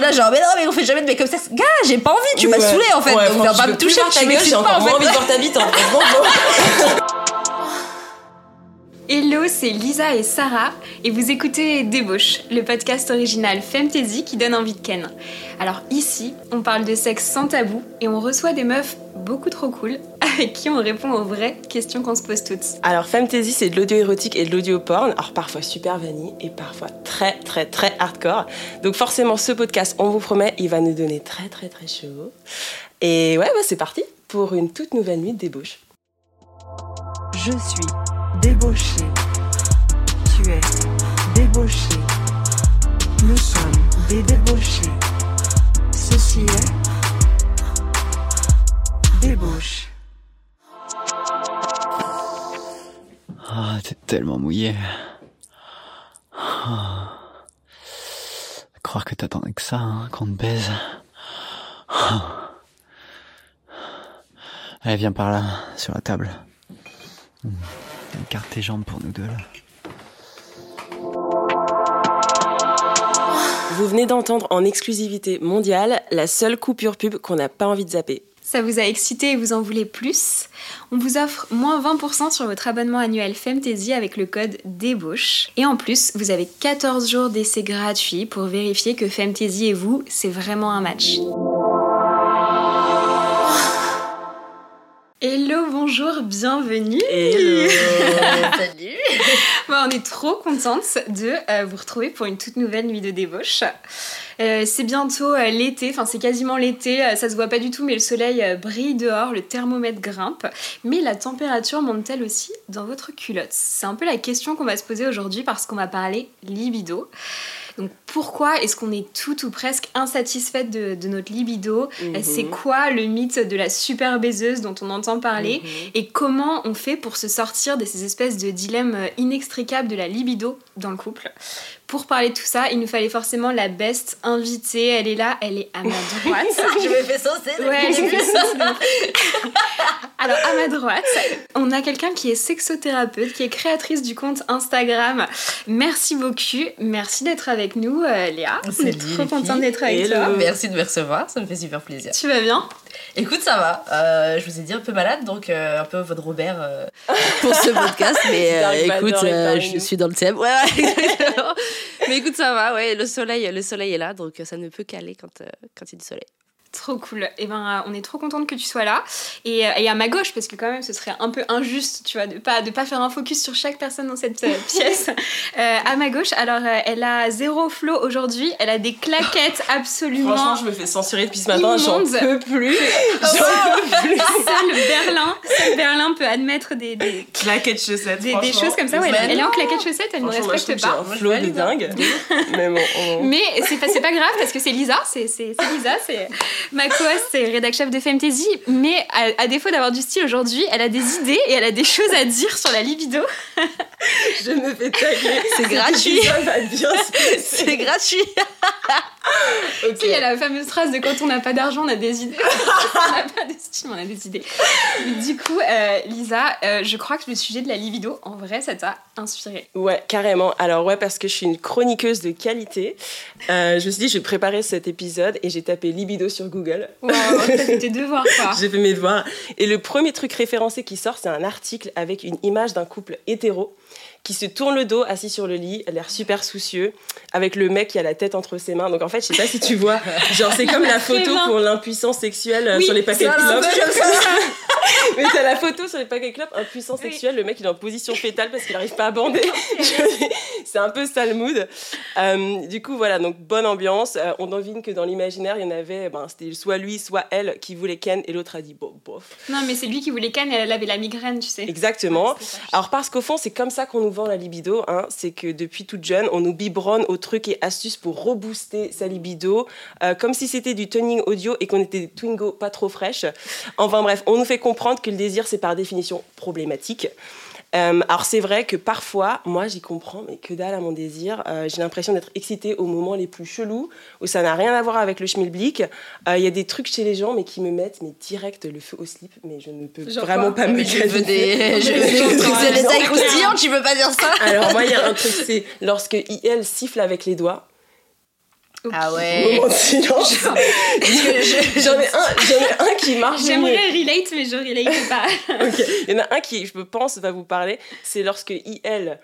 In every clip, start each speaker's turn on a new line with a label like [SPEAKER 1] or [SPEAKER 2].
[SPEAKER 1] j'étais là genre mais non mais on fait jamais de make-up test. Gars, j'ai pas envie, tu m'as saoulé en fait.
[SPEAKER 2] Ouais,
[SPEAKER 1] donc viens pas me toucher,
[SPEAKER 2] ta
[SPEAKER 1] tu
[SPEAKER 2] gueule, j'ai
[SPEAKER 1] pas
[SPEAKER 2] encore
[SPEAKER 1] en
[SPEAKER 2] moins envie de voir ta bite. hein.
[SPEAKER 3] Hello, c'est Lisa et Sarah et vous écoutez Débauche, le podcast original Femtasy qui donne envie de ken. Alors ici, on parle de sexe sans tabou et on reçoit des meufs beaucoup trop cool avec qui on répond aux vraies questions qu'on se pose toutes.
[SPEAKER 2] Alors, Fantasy, c'est de l'audio érotique et de l'audio porn. Alors, parfois super vanille et parfois très, très, très hardcore. Donc, forcément, ce podcast, on vous promet, il va nous donner très, très, très chaud. Et ouais, bah, c'est parti pour une toute nouvelle nuit de débauche.
[SPEAKER 4] Je suis débauché. Tu es débauché. Nous sommes des débauchés. Ceci est débauche.
[SPEAKER 5] Ah, t'es tellement mouillé. Ah. Croire que t'attendais que ça, hein, qu'on te baise. Ah. Allez, viens par là, sur la table. Hmm. Écarte tes jambes pour nous deux, là.
[SPEAKER 2] Vous venez d'entendre en exclusivité mondiale la seule coupure pub qu'on n'a pas envie de zapper.
[SPEAKER 3] Ça vous a excité et vous en voulez plus? On vous offre moins 20% sur votre abonnement annuel Femtasy avec le code DÉBAUCHE. Et en plus, vous avez 14 jours d'essai gratuit pour vérifier que Femtasy et vous, c'est vraiment un match. Hello, bonjour, bienvenue
[SPEAKER 2] Hello
[SPEAKER 1] Salut.
[SPEAKER 3] Bon, on est trop contente de euh, vous retrouver pour une toute nouvelle nuit de débauche. Euh, c'est bientôt euh, l'été, enfin c'est quasiment l'été, euh, ça se voit pas du tout, mais le soleil brille dehors, le thermomètre grimpe. Mais la température monte-t-elle aussi dans votre culotte C'est un peu la question qu'on va se poser aujourd'hui parce qu'on va parler libido. Donc pourquoi est-ce qu'on est tout ou presque insatisfaite de, de notre libido?
[SPEAKER 2] Mhm.
[SPEAKER 3] C'est quoi le mythe de la super baiseuse dont on entend parler?
[SPEAKER 2] Mhm.
[SPEAKER 3] et comment on fait pour se sortir de ces espèces de dilemmes inextricables de la libido dans le couple? Pour parler de tout ça, il nous fallait forcément la best invitée. Elle est là, elle est à ma droite.
[SPEAKER 1] Je me fais saucer.
[SPEAKER 3] Ouais,
[SPEAKER 1] début.
[SPEAKER 3] vu ça. Alors, à ma droite, on a quelqu'un qui est sexothérapeute, qui est créatrice du compte Instagram. Merci beaucoup. Merci d'être avec nous, euh, Léa. On est trop contente d'être avec
[SPEAKER 2] Hello.
[SPEAKER 3] toi.
[SPEAKER 1] Merci de me recevoir, ça me fait super plaisir.
[SPEAKER 3] Tu vas bien?
[SPEAKER 1] Écoute, ça va. Euh, je vous ai dit un peu malade, donc euh, un peu votre Robert euh, pour ce podcast. Mais euh, écoute, euh, je suis dans le thème. Ouais, ouais, exactement. mais écoute, ça va. Ouais, le soleil, le soleil est là, donc ça ne peut qu'aller quand euh, quand il y a du soleil.
[SPEAKER 3] Trop cool. Et ben, euh, on est trop contente que tu sois là. Et, euh, et à ma gauche, parce que quand même, ce serait un peu injuste, tu vois, de pas de pas faire un focus sur chaque personne dans cette euh, pièce. Euh, à ma gauche, alors euh, elle a zéro flow aujourd'hui. Elle a des claquettes absolument.
[SPEAKER 2] Franchement, je me fais censurer depuis ce matin, j'en peux plus.
[SPEAKER 3] Oh, Seul Berlin, seul Berlin peut admettre des, des,
[SPEAKER 2] Claquettes chaussettes,
[SPEAKER 3] des, choses comme ça. Ouais, elle, elle est en claquettes chaussettes, elle ne respecte pas.
[SPEAKER 2] un flow de dingue. Mais bon, on-
[SPEAKER 3] Mais c'est pas, pas grave parce que c'est Lisa, c'est Lisa, c'est ma co-host, c'est rédac chef de Femtasy. Mais à, à défaut d'avoir du style aujourd'hui, elle a des idées et elle a des choses à dire sur la libido.
[SPEAKER 2] je me fais taguer.
[SPEAKER 1] C'est gratuit. C'est gratuit.
[SPEAKER 2] Ok.
[SPEAKER 3] Tu sais, il y a la fameuse phrase de quand on n'a pas d'argent, on a des idées. on n'a pas de style, on a des idées. Du coup, euh, Lisa, euh, je crois que le sujet de la libido, en vrai, ça t'a inspiré.
[SPEAKER 2] Ouais, carrément. Alors ouais, parce que je suis une chroniqueuse de qualité, euh, je me suis dit, je vais préparer cet épisode et j'ai tapé libido sur Google.
[SPEAKER 3] Waouh, t'as fait tes devoirs, quoi.
[SPEAKER 2] J'ai fait mes devoirs. Et le premier truc référencé qui sort, c'est un article avec une image d'un couple hétéro qui se tourne le dos, assis sur le lit, l'air super soucieux, avec le mec qui a la tête entre ses mains. Donc en fait, je sais pas si tu vois, genre c'est comme la photo pour l'impuissance sexuelle euh,
[SPEAKER 3] Oui,
[SPEAKER 2] sur les paquets de clopes. Mais t'as la photo sur les paquets clopes, impuissant
[SPEAKER 3] Oui.
[SPEAKER 2] sexuel, le mec il est en position fétale parce qu'il arrive pas à bander. c'est un peu ça le mood. Euh, du coup, voilà, donc bonne ambiance. Euh, on devine que dans l'imaginaire, il y en avait, ben, c'était soit lui, soit elle qui voulait Ken et l'autre a dit bon, bof.
[SPEAKER 3] Non, mais c'est lui qui voulait canne et elle avait la migraine, tu sais.
[SPEAKER 2] Exactement.
[SPEAKER 3] Ouais.
[SPEAKER 2] Alors parce qu'au fond, c'est comme ça qu'on nous vend la libido, hein. c'est que depuis toute jeune, on nous biberonne aux trucs et astuces pour rebooster sa libido, euh, comme si c'était du tuning audio et qu'on était des Twingo pas trop fraîches. Enfin bref, on nous fait comprendre que le désir, c'est par définition problématique. Euh, alors c'est vrai que parfois, moi j'y comprends, mais que dalle à mon désir. Euh, J'ai l'impression d'être excitée au moment les plus chelous, où ça n'a rien à voir avec le schmilblick. Euh, Il y a des trucs chez les gens, mais qui me mettent mais direct le feu au slip, mais je ne peux
[SPEAKER 3] Genre
[SPEAKER 2] vraiment
[SPEAKER 3] quoi
[SPEAKER 2] pas me
[SPEAKER 1] Mais je veux des. Je veux des détails croustillants, tu peux pas dire ça.
[SPEAKER 2] Alors moi, il y a un truc, c'est lorsque IL siffle avec les doigts.
[SPEAKER 1] Ah ouais.
[SPEAKER 2] Moment de silence. J'en ai un, j'en ai un qui marche.
[SPEAKER 3] J'aimerais relate, mais je relate pas.
[SPEAKER 2] Ok. Il y en a un qui, je pense, va vous parler. C'est lorsque IL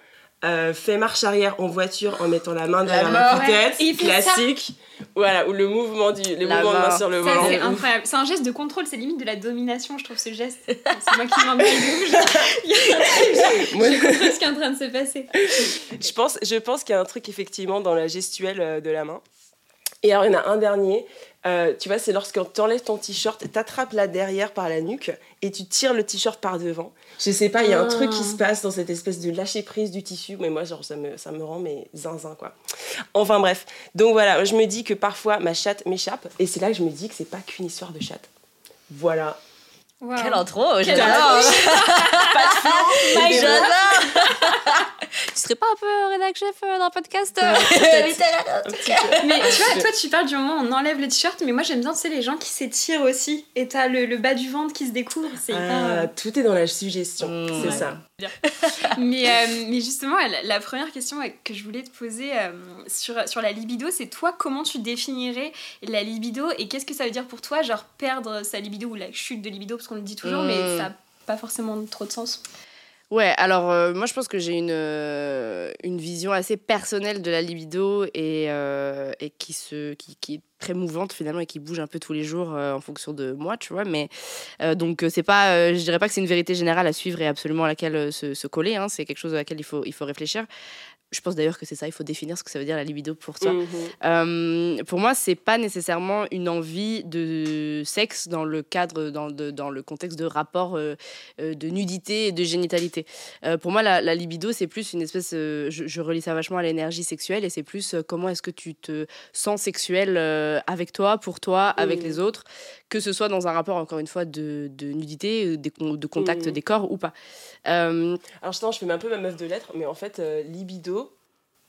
[SPEAKER 2] euh, fait marche arrière en voiture en mettant la main derrière la, tête,
[SPEAKER 3] Ouais.
[SPEAKER 2] Classique. Voilà, ou le mouvement du, le
[SPEAKER 1] La
[SPEAKER 2] mouvement de main
[SPEAKER 1] main.
[SPEAKER 2] sur le
[SPEAKER 3] Ça,
[SPEAKER 2] volant.
[SPEAKER 3] c'est incroyable. C'est un geste de contrôle, c'est limite de la domination, je trouve, ce geste. C'est moi qui m'en Il y a un truc,
[SPEAKER 2] Moi,
[SPEAKER 3] je comprends ce qui est en train de se passer.
[SPEAKER 2] je pense, je pense qu'il y a un truc effectivement dans la gestuelle euh, de la main. Et alors, il y en a un dernier. euh, tu vois, c'est lorsque tu enlèves ton t-shirt, t'attrapes là derrière par la nuque et tu tires le t-shirt par devant. Je sais pas, il y a un
[SPEAKER 3] Ah.
[SPEAKER 2] truc qui se passe dans cette espèce de lâcher prise du tissu, mais moi, genre, ça me, ça me rend mais zinzin, quoi. Enfin, bref. Donc voilà, je me dis que parfois ma chatte m'échappe et c'est là que je me dis que c'est pas qu'une histoire de chatte. Voilà.
[SPEAKER 3] Wow.
[SPEAKER 1] Quelle intro, j'adore.
[SPEAKER 3] My God.
[SPEAKER 1] J'adore. tu serais pas un peu rédac chef euh, d'un podcast euh.
[SPEAKER 3] Mais tu vois, toi tu parles du moment où on enlève le t-shirt, mais moi j'aime bien, tu sais, les gens qui s'étirent aussi. Et t'as le, le bas du ventre qui se découvre. C'est hyper.
[SPEAKER 2] Ah, tout est dans la suggestion,
[SPEAKER 1] Mmh.
[SPEAKER 2] c'est
[SPEAKER 1] Ouais.
[SPEAKER 2] ça.
[SPEAKER 3] Mais, euh, mais justement, la, la première question euh, que je voulais te poser euh, sur, sur la libido, c'est toi, comment tu définirais la libido et qu'est-ce que ça veut dire pour toi, genre perdre sa libido ou la chute de libido, parce qu'on le dit toujours,
[SPEAKER 1] Mm.
[SPEAKER 3] mais ça n'a pas forcément trop de sens.
[SPEAKER 1] Ouais, alors euh, moi je pense que j'ai une, euh, une vision assez personnelle de la libido et, euh, et qui, se, qui, qui est très mouvante finalement et qui bouge un peu tous les jours en fonction de moi, tu vois. Mais donc c'est pas, je dirais pas que c'est une vérité générale à suivre et absolument à laquelle se, se coller. hein. c'est quelque chose à laquelle il faut, il faut réfléchir. Je pense d'ailleurs que c'est ça, il faut définir ce que ça veut dire la libido pour toi.
[SPEAKER 2] Mhm.
[SPEAKER 1] Euh, pour moi, c'est pas nécessairement une envie de sexe dans le cadre, dans, de- dans le contexte de rapport euh, euh, de nudité et de génitalité. Euh, pour moi, la, la libido, c'est plus une espèce. je, je relie ça vachement à l'énergie sexuelle et c'est plus comment est-ce que tu te sens sexuel avec toi, pour toi, avec
[SPEAKER 2] Mhm.
[SPEAKER 1] les autres, que ce soit dans un rapport, encore une fois, de, de nudité, euh, con- de contact
[SPEAKER 2] Mhm.
[SPEAKER 1] des corps ou pas. Euh,
[SPEAKER 2] Alors, justement, je fais un peu ma meuf de lettres, mais en fait, euh, libido.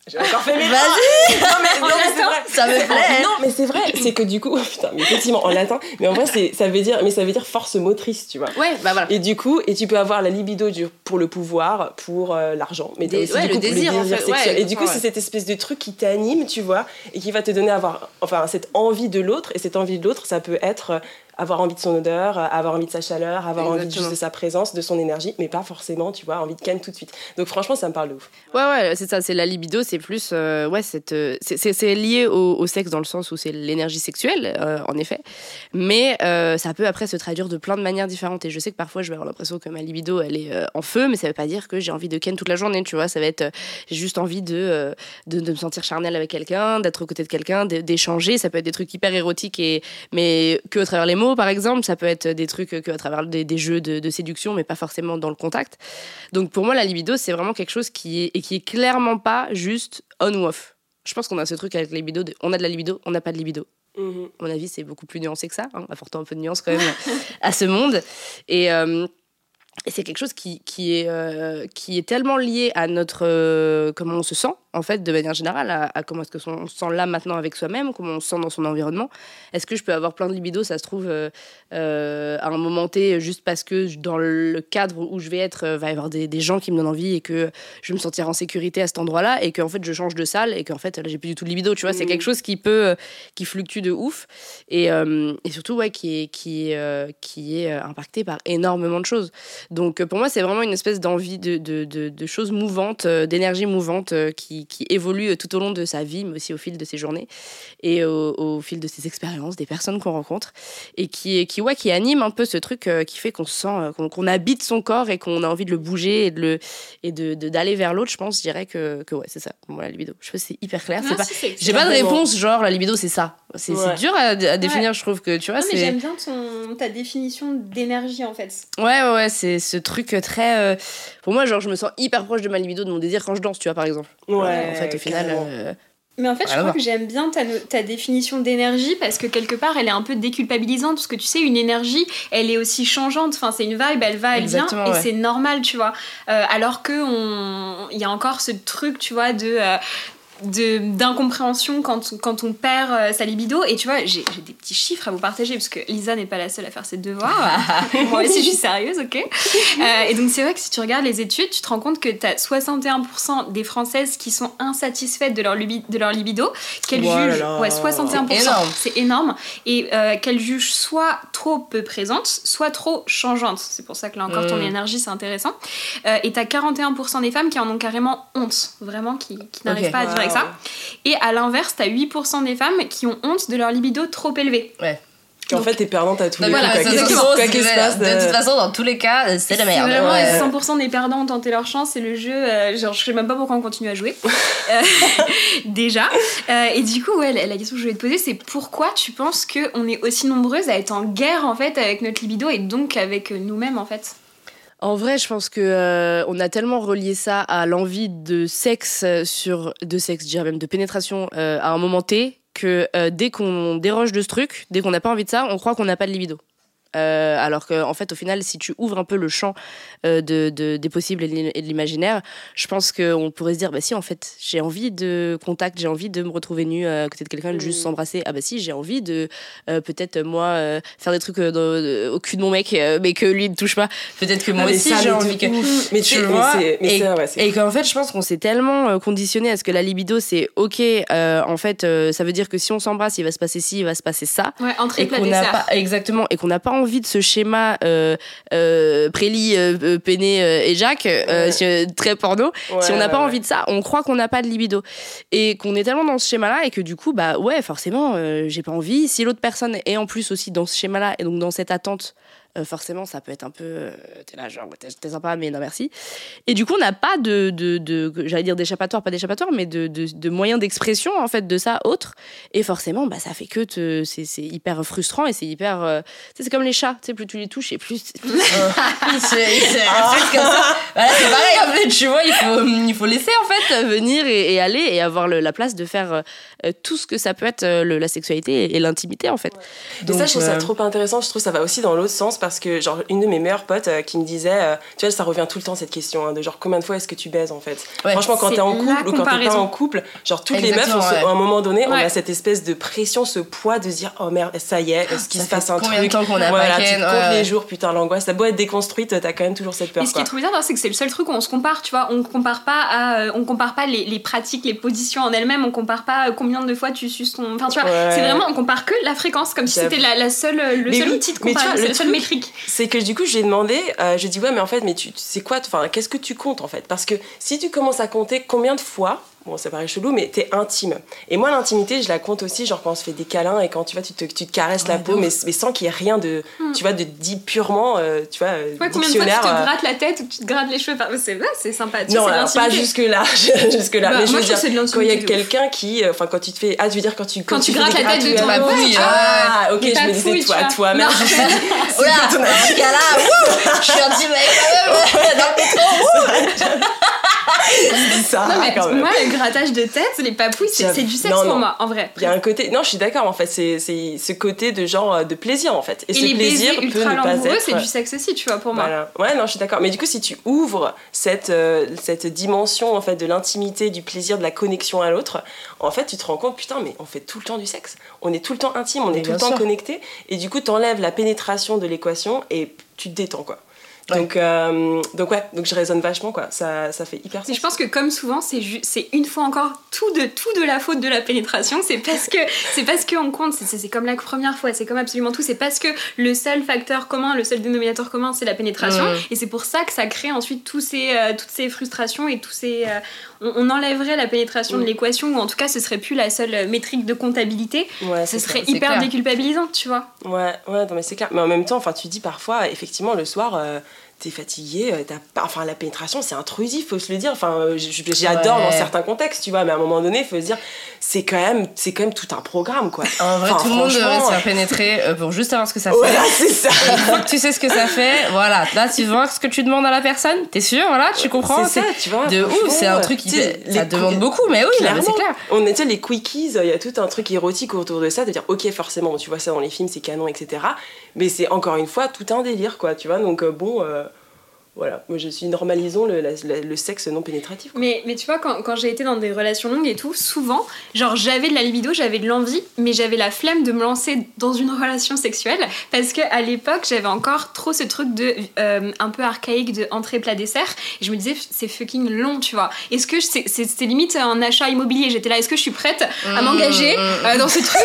[SPEAKER 2] J'ai encore fait mes.
[SPEAKER 1] Vas-y,
[SPEAKER 2] Non, mais, non, mais c'est vrai.
[SPEAKER 1] ça me plaît.
[SPEAKER 2] Non, mais c'est vrai, c'est que du coup, oh, putain, mais effectivement, en latin, mais en vrai, c'est, ça veut dire, mais ça veut dire force motrice, tu vois.
[SPEAKER 1] Ouais, bah voilà.
[SPEAKER 2] Et du coup, et tu peux avoir la libido du, pour le pouvoir, pour euh, l'argent, mais t'as
[SPEAKER 1] Des-
[SPEAKER 2] aussi
[SPEAKER 1] ouais,
[SPEAKER 2] du
[SPEAKER 1] le
[SPEAKER 2] coup, pour
[SPEAKER 1] désir, en fait,
[SPEAKER 2] sexuel.
[SPEAKER 1] ouais,
[SPEAKER 2] et du coup,
[SPEAKER 1] ouais.
[SPEAKER 2] c'est cette espèce de truc qui t'anime, tu vois, et qui va te donner à avoir, enfin, cette envie de l'autre. Et cette envie de l'autre, ça peut être avoir envie de son odeur, euh, avoir envie de sa chaleur, avoir envie juste de sa présence, de son énergie, mais pas forcément, tu vois, envie de ken tout de suite. Donc franchement, ça me parle de ouf.
[SPEAKER 1] Ouais, ouais, c'est ça, c'est la libido, c'est plus. euh, ouais, euh, c'est- lié au, au sexe dans le sens où c'est l'énergie sexuelle, euh, en effet. Mais ça peut après se traduire de plein de manières différentes. Et je sais que parfois, je vais avoir l'impression que ma libido, elle est en feu, mais ça veut pas dire que j'ai envie de ken toute la journée, tu vois. Ça va être. j'ai juste envie de, de, de me sentir charnel avec quelqu'un, d'être aux côtés de quelqu'un, d'échanger. Ça peut être des trucs hyper érotiques, et, mais que à travers les mots, par exemple. Ça peut être des trucs que à travers des, des jeux de, de séduction, mais pas forcément dans le contact. Donc pour moi, la libido, c'est vraiment quelque chose qui est, et qui est clairement pas juste on ou off. Je pense qu'on a ce truc avec la libido, de, on a de la libido, on n'a pas de libido.
[SPEAKER 2] Mhm.
[SPEAKER 1] À mon avis, c'est beaucoup plus nuancé que ça, hein, apportant un peu de nuance quand même à ce monde. Et, euh, et c'est quelque chose qui, qui, est, euh, qui est tellement lié à notre euh, comment on se sent en fait de manière générale à, à comment est-ce que son- on se sent là maintenant avec soi-même comment on se sent dans son environnement est-ce que je peux avoir plein de libido ça se trouve euh, euh, à un moment T juste parce que dans le cadre où je vais être euh, va y avoir des, des gens qui me donnent envie et que je vais me sentir en sécurité à cet endroit-là et qu'en fait je change de salle et qu'en fait là, j'ai plus du tout de libido tu vois c'est
[SPEAKER 2] Mhm.
[SPEAKER 1] quelque chose qui peut qui fluctue de ouf et, euh, et surtout ouais qui est qui est qui est impacté par énormément de choses donc pour moi c'est vraiment une espèce d'envie de, de, de, de choses mouvantes d'énergie mouvante qui, qui évolue tout au long de sa vie mais aussi au fil de ses journées et au, au fil de ses expériences des personnes qu'on rencontre et qui qui ouais qui anime un peu ce truc euh, qui fait qu'on se sent euh, qu'on habite son corps et qu'on a envie de le bouger et de le et de de- d'aller vers l'autre je pense je dirais que, que ouais c'est ça pour moi la libido je sais c'est hyper clair c'est pas j'ai pas de
[SPEAKER 2] Vraiment.
[SPEAKER 1] réponse genre la libido c'est ça c'est
[SPEAKER 2] Ouais.
[SPEAKER 1] dur à, à définir je trouve que tu vois
[SPEAKER 3] Non, mais
[SPEAKER 1] c'est
[SPEAKER 3] j'aime bien ton, ta définition d'énergie en fait.
[SPEAKER 1] Ouais, ouais, ouais, c'est ce truc très. euh, Pour moi, genre, je me sens hyper proche de ma libido, de mon désir quand je danse, tu vois, par exemple.
[SPEAKER 2] Ouais,
[SPEAKER 1] en fait, au final. euh,
[SPEAKER 3] Mais en fait, je crois que j'aime bien ta, ta définition d'énergie parce que quelque part, elle est un peu déculpabilisante parce que tu sais, une énergie, elle est aussi changeante. Enfin, c'est une vibe, elle va, elle
[SPEAKER 1] Exactement,
[SPEAKER 3] vient,
[SPEAKER 1] ouais.
[SPEAKER 3] et c'est normal, tu vois. Euh, alors que on, il y a encore ce truc, tu vois, de euh, de d'incompréhension quand, quand on perd euh, sa libido. Et tu vois j'ai des petits chiffres à vous partager parce que Lisa n'est pas la seule à faire ses devoirs. Moi aussi je suis sérieuse ok. Euh, et donc c'est vrai que si tu regardes les études tu te rends compte que tu as 61% des françaises qui sont insatisfaites de leur, lubi- de leur libido qu'elles jugent ouais 61%
[SPEAKER 1] Énorme.
[SPEAKER 3] c'est énorme. Et euh, qu'elles jugent soit trop peu présentes soit trop changeantes. C'est pour ça que là encore ton
[SPEAKER 1] Mm.
[SPEAKER 3] énergie c'est intéressant. Et t'as 41% des femmes qui en ont carrément honte. Vraiment qui, qui n'arrivent pas à vivre avec ça et à l'inverse, t'as 8% des femmes qui ont honte de leur libido trop élevé.
[SPEAKER 2] En fait, t'es perdante à tous les
[SPEAKER 3] voilà,
[SPEAKER 2] coups. quoi.
[SPEAKER 3] c'est
[SPEAKER 2] Qu'est-ce qui- se passe
[SPEAKER 1] de
[SPEAKER 2] de-
[SPEAKER 1] toute façon, dans tous les cas, euh, c'est la merde.
[SPEAKER 3] vraiment
[SPEAKER 1] Ouais.
[SPEAKER 3] 100% des perdants ont tenté leur chance et le jeu, euh, genre je sais même pas pourquoi on continue à jouer. Euh, déjà. Euh, et du coup, ouais, la, la question que je voulais te poser, c'est pourquoi tu penses qu'on est aussi nombreuses à être en guerre en fait avec notre libido et donc avec nous-mêmes en fait?
[SPEAKER 1] En vrai, je pense que euh, on a tellement relié ça à l'envie de sexe euh, sur de sexe, je dirais même de pénétration euh, à un moment T que euh, dès qu'on déroge de ce truc, dès qu'on n'a pas envie de ça, on croit qu'on n'a pas de libido. Euh, alors que en fait, au final, si tu ouvres un peu le champ euh, de, de- des possibles et de l'imaginaire, je pense qu'on pourrait se dire, bah si, en fait, j'ai envie de contact, j'ai envie de me retrouver nue euh, à côté de quelqu'un, de juste
[SPEAKER 2] Mm.
[SPEAKER 1] s'embrasser. Ah bah si, j'ai envie de euh, peut-être moi faire des trucs dans- au cul de mon mec, mais que lui ne touche pas. Peut-être que moi
[SPEAKER 2] Ah, mais
[SPEAKER 1] aussi j'ai
[SPEAKER 2] mais
[SPEAKER 1] envie que.
[SPEAKER 2] ouf. Mais tu
[SPEAKER 1] Tu
[SPEAKER 2] mais
[SPEAKER 1] vois,
[SPEAKER 2] c'est- mais
[SPEAKER 1] et-
[SPEAKER 2] ouais,
[SPEAKER 1] Et qu'en fait, je pense qu'on s'est tellement conditionné à ce que la libido, c'est ok, en fait, ça veut dire que si on s'embrasse, il va se passer ci, il va se passer ça.
[SPEAKER 3] Ouais,
[SPEAKER 1] Et qu'on n'a pas, exactement, et qu'on n'a pas envie de ce schéma euh, euh, Préli, euh, euh, Péné euh, et Jacques,
[SPEAKER 2] Ouais.
[SPEAKER 1] très porno. si on n'a pas
[SPEAKER 2] ouais,
[SPEAKER 1] envie de ça, on croit qu'on n'a pas de libido. Et qu'on est tellement dans ce schéma-là, et que du coup, bah ouais, forcément, j'ai pas envie. Si l'autre personne est en plus aussi dans ce schéma-là, et donc dans cette attente, euh, forcément, ça peut être un peu. euh, t'es là, genre, t'es t'es sympa, mais non merci. Et du coup, on n'a pas de. de, de j'allais dire d'échappatoire, pas d'échappatoire, mais de, de, de moyens d'expression, en fait, de ça autre. Et forcément, bah, ça fait que te- c'est c'est hyper frustrant et c'est hyper. euh, c'est comme les chats, tu sais, plus tu les touches et plus. c'est comme ça. Voilà, c'est pareil, en fait, tu vois, il faut, il faut laisser, en fait, venir et, et aller et avoir le- la place de faire euh, tout ce que ça peut être euh, le- la sexualité et, et l'intimité, en fait.
[SPEAKER 2] Et ça, je trouve ça trop intéressant. Je trouve ça va aussi dans l'autre sens parce que, genre, une de mes meilleures potes euh, qui me disait, euh, tu vois, ça revient tout le temps cette question hein, de genre combien de fois est-ce que tu baises en fait?
[SPEAKER 1] Ouais,
[SPEAKER 2] Franchement, quand t'es en couple ou quand t'es pas en couple, genre toutes les meufs,
[SPEAKER 1] Exactement,
[SPEAKER 2] on se-
[SPEAKER 1] ouais.
[SPEAKER 2] à un moment donné, on
[SPEAKER 3] Ouais.
[SPEAKER 2] a cette espèce de pression, ce poids de se dire oh merde, ça y est, est-ce qu'il
[SPEAKER 1] Ça
[SPEAKER 2] se passe un
[SPEAKER 1] combien de
[SPEAKER 2] truc?
[SPEAKER 1] temps qu'on a
[SPEAKER 2] Voilà, tu comptes les jours, putain, l'angoisse. T'as beau être déconstruite, t'as quand même toujours cette peur.
[SPEAKER 3] Et ce qui
[SPEAKER 2] quoi.
[SPEAKER 3] est trop bizarre, c'est que c'est le seul truc où on se compare, tu vois. On compare pas à, euh, on compare pas les, les pratiques, les positions en elles-mêmes. On compare pas euh, combien de fois tu suces ton. Enfin, tu vois, c'est vraiment, on compare que la fréquence, comme si c'était la, la seule, euh, le seul outil de comparaison, c'est
[SPEAKER 2] le
[SPEAKER 3] la seule
[SPEAKER 2] c'est que du coup j'ai demandé euh, je dis ouais mais en fait mais tu c'est quoi enfin qu'est-ce que tu comptes en fait? Parce que si tu commences à compter combien de fois bon ça paraît chelou mais t'es intime et moi l'intimité je la compte aussi genre quand on se fait des câlins et quand tu vois tu te, tu te caresses la
[SPEAKER 1] Ouais,
[SPEAKER 2] peau mais, mais sans qu'il y ait rien de tu vois de dit purement euh, tu vois euh,
[SPEAKER 3] Hmm. Ouais, combien de fois tu te
[SPEAKER 2] euh,
[SPEAKER 3] grattes la tête ou tu te grattes les cheveux? Enfin, C'est vrai, c'est sympa. Tu sais,
[SPEAKER 2] non,
[SPEAKER 3] c'est
[SPEAKER 2] alors, pas jusque là, jusque là.
[SPEAKER 3] Bah,
[SPEAKER 2] mais je
[SPEAKER 3] moi,
[SPEAKER 2] veux
[SPEAKER 3] je de
[SPEAKER 2] dire, quand il y a quelqu'un qui, euh, enfin, quand tu te fais, ah, tu veux dire quand tu
[SPEAKER 3] Quand tu
[SPEAKER 2] fais
[SPEAKER 3] grattes la tête de ton
[SPEAKER 2] ah, ah, ok, je me disais toi,
[SPEAKER 3] tu
[SPEAKER 2] toi, merde.
[SPEAKER 3] Non.
[SPEAKER 2] je me suis dit, c'est
[SPEAKER 1] Oula,
[SPEAKER 2] plutôt
[SPEAKER 1] dans
[SPEAKER 2] ma-
[SPEAKER 1] ce cas-là, wouh, je suis intime avec moi-même dans le métro.
[SPEAKER 2] je dis ça,
[SPEAKER 3] Non, mais
[SPEAKER 2] quand même.
[SPEAKER 3] moi, le grattage de tête, les papouilles, c'est du sexe
[SPEAKER 2] Non,
[SPEAKER 3] pour
[SPEAKER 2] non.
[SPEAKER 3] moi, en vrai.
[SPEAKER 2] Il y a un côté, non, je suis d'accord, en fait, c'est c'est ce côté de genre euh, de plaisir, en fait. Et,
[SPEAKER 3] Et
[SPEAKER 2] ce
[SPEAKER 3] les
[SPEAKER 2] plaisir peut
[SPEAKER 3] ultra
[SPEAKER 2] ne pas être.
[SPEAKER 3] c'est du sexe aussi, tu vois, pour moi.
[SPEAKER 2] Ouais, non, je suis d'accord. Mais du coup, si tu ouvres cette, euh, cette dimension en fait de l'intimité, du plaisir, de la connexion à l'autre, en fait, tu te rends compte, putain, mais on fait tout le temps du sexe. On est tout le temps intime, on
[SPEAKER 1] Mais
[SPEAKER 2] est tout le temps
[SPEAKER 1] sûr.
[SPEAKER 2] connecté. Et du coup, t'enlèves la pénétration de l'équation et tu te détends, quoi.
[SPEAKER 1] Ouais.
[SPEAKER 2] Donc, euh, donc ouais, donc je raisonne vachement quoi. Ça, ça fait hyper
[SPEAKER 3] Et
[SPEAKER 2] sens.
[SPEAKER 3] je pense que comme souvent, c'est c'est une fois encore tout de tout de la faute de la pénétration. C'est parce que c'est parce qu'on compte. C'est- comme la première fois. C'est comme absolument tout. C'est parce que le seul facteur commun, le seul dénominateur commun, c'est la pénétration.
[SPEAKER 1] Mm.
[SPEAKER 3] Et c'est pour ça que ça crée ensuite tous ces euh, toutes ces frustrations et tous ces. euh, on, on enlèverait la pénétration de
[SPEAKER 2] Mm.
[SPEAKER 3] l'équation ou en tout cas, ce serait plus la seule métrique de comptabilité.
[SPEAKER 2] Ouais,
[SPEAKER 3] Ce serait hyper déculpabilisant, tu vois.
[SPEAKER 2] Ouais, ouais, non, mais c'est clair. Mais en même temps, enfin, tu dis parfois, effectivement, le soir, euh, t'es fatigué, euh, t'as pas... enfin, la pénétration, c'est intrusif, faut se le dire. Enfin, euh, j'adore
[SPEAKER 1] Ouais.
[SPEAKER 2] dans certains contextes, tu vois, mais à un moment donné, faut se dire, c'est quand même, c'est quand même tout un programme, quoi.
[SPEAKER 1] En vrai,
[SPEAKER 2] Enfin,
[SPEAKER 1] tout le monde devrait se faire pénétrer euh, pour juste savoir ce que ça
[SPEAKER 2] Voilà,
[SPEAKER 1] fait.
[SPEAKER 2] c'est ça.
[SPEAKER 1] Une fois que tu sais ce que ça fait, voilà, là tu vois ce que tu demandes à la personne, t'es sûr, voilà, tu comprends
[SPEAKER 2] C'est ça, tu vois.
[SPEAKER 1] De ouf, c'est un truc qui ça demande
[SPEAKER 2] cou-
[SPEAKER 1] beaucoup, mais oui, c'est clair.
[SPEAKER 2] On était les quickies, il y a tout un truc érotique autour de ça, de dire ok forcément tu vois ça dans les films, c'est canon, etc. Mais c'est encore une fois tout un délire quoi, tu vois. Donc euh, bon, euh, Voilà, moi je suis normalisons le, la- la- le sexe non pénétratif. quoi.
[SPEAKER 3] Mais, mais tu vois, quand, quand j'ai été dans des relations longues et tout, souvent, genre j'avais de la libido, j'avais de l'envie, mais j'avais la flemme de me lancer dans une relation sexuelle parce que à l'époque, j'avais encore trop ce truc de euh, un peu archaïque de entrée plat dessert. Et je me disais, c'est fucking long, tu vois. Est-ce que c'est- limite un achat immobilier? J'étais là, est-ce que je suis prête à m'engager euh, dans ce truc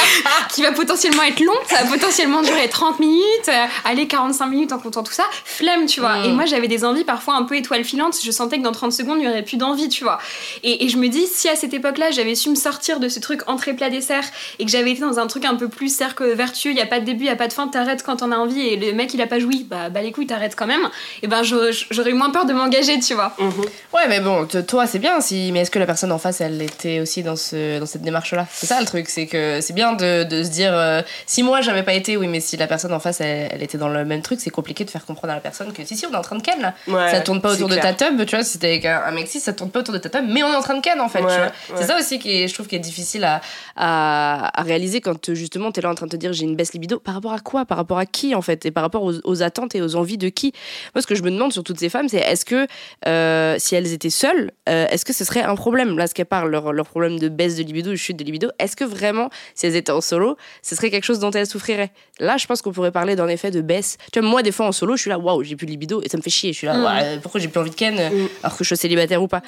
[SPEAKER 3] qui va potentiellement être long Ça va potentiellement durer 30 minutes, euh, aller 45 minutes en comptant tout ça. Flemme, tu vois.
[SPEAKER 1] Mm.
[SPEAKER 3] Et moi, j'avais des envies parfois un peu étoiles filantes. Je sentais que dans 30 secondes, il n'y aurait plus d'envie, tu vois. Et, et je me dis, si à cette époque-là, j'avais su me sortir de ce truc entrée plat dessert et que j'avais été dans un truc un peu plus cercle vertueux, il n'y a pas de début, il n'y a pas de fin, t'arrêtes quand t'en as envie et le mec il a pas joui, bah, bah les couilles, t'arrêtes quand même. Et ben j'aurais eu moins peur de m'engager, tu vois.
[SPEAKER 2] Mhm.
[SPEAKER 1] Ouais, mais bon, toi, c'est bien, si... mais est-ce que la personne en face, elle était aussi dans, ce... dans cette démarche-là? C'est ça le truc, c'est que c'est bien de, de se dire, euh, si moi j'avais pas été, oui, mais si la personne en face, elle, elle était dans le même truc, c'est compliqué de faire comprendre à la personne que si, si, on est en train de ken là.
[SPEAKER 2] Ouais,
[SPEAKER 1] ça tourne pas autour de
[SPEAKER 2] clair.
[SPEAKER 1] ta tub, tu vois, si t'es avec un, un mec cis, ça tourne pas autour de ta tub, mais on est en train de ken en fait,
[SPEAKER 2] Ouais,
[SPEAKER 1] tu vois.
[SPEAKER 2] ouais.
[SPEAKER 1] C'est ça aussi qui est, je trouve, qui est difficile à, à, à réaliser quand justement t'es là en train de te dire j'ai une baisse libido. Par rapport à quoi? Par rapport à qui en fait? Et par rapport aux, aux attentes et aux envies de qui? Moi, ce que je me demande sur toutes ces femmes, c'est est-ce que euh, si elles étaient seules, euh, est-ce que ce serait un problème? Là, ce qu'elles parlent, leur, leur problème de baisse de libido, de chute de libido, est-ce que vraiment, si elles étaient en solo, ce serait quelque chose dont elles souffriraient? Là, je pense qu'on pourrait parler d'un effet de baisse. Tu vois, moi, des fois en solo, je suis là, waouh, j'ai plus de libido et ça me fait chier. Je suis là,
[SPEAKER 3] Mm.
[SPEAKER 1] Ouais, pourquoi j'ai plus envie de ken
[SPEAKER 2] Mm.
[SPEAKER 1] alors que je suis célibataire ou pas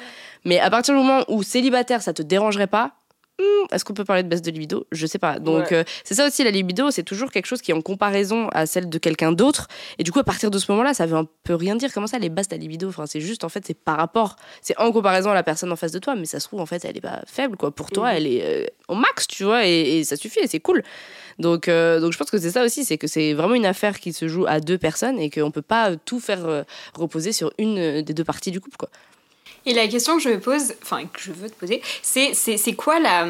[SPEAKER 1] Mais à partir du moment où célibataire, ça te dérangerait pas hmm, est-ce qu'on peut parler de baisse de libido? Je sais pas. Donc,
[SPEAKER 2] Ouais.
[SPEAKER 1] euh, c'est ça aussi, la libido, c'est toujours quelque chose qui est en comparaison à celle de quelqu'un d'autre. Et du coup, à partir de ce moment-là, ça veut un peu rien dire. Comment ça, elle est basse ta libido? Enfin, C'est juste, en fait, c'est par rapport, c'est en comparaison à la personne en face de toi, mais ça se trouve, en fait, elle est pas faible, quoi. Pour toi,
[SPEAKER 2] Mhm.
[SPEAKER 1] elle est euh, au max, tu vois, et, et ça suffit, et c'est cool. Donc, euh, donc, je pense que c'est ça aussi, c'est que c'est vraiment une affaire qui se joue à deux personnes et qu'on peut pas euh, tout faire euh, reposer sur une des deux parties du couple, quoi.
[SPEAKER 3] Et la question que je me pose, enfin que je veux te poser, c'est c'est c'est quoi la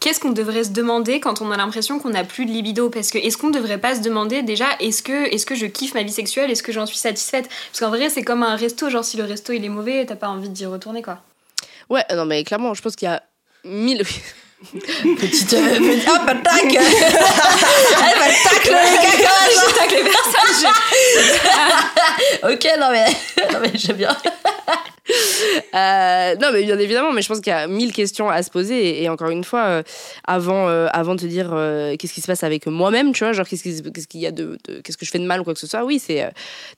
[SPEAKER 3] qu'est-ce qu'on devrait se demander quand on a l'impression qu'on n'a plus de libido? Parce que est-ce qu'on devrait pas se demander déjà est-ce que est-ce que je kiffe ma vie sexuelle? Est-ce que j'en suis satisfaite? Parce qu'en vrai c'est comme un resto, genre si le resto il est mauvais, t'as pas envie d'y retourner quoi.
[SPEAKER 1] Ouais, non, mais clairement, je pense qu'il y a mille. Petite. euh, petite- Hop, tac Elle va tacle les caca
[SPEAKER 3] je tacle les personnes.
[SPEAKER 1] Ok, non mais, non mais j'aime bien. Euh, non mais bien évidemment, mais je pense qu'il y a mille questions à se poser et, et encore une fois, euh, avant, euh, avant de te dire qu'est-ce qui se passe avec moi-même, tu vois, genre qu'est-ce qui- qu'est-ce qu'il y a de, de- qu'est-ce que je fais de mal ou quoi que ce soit, oui, c'est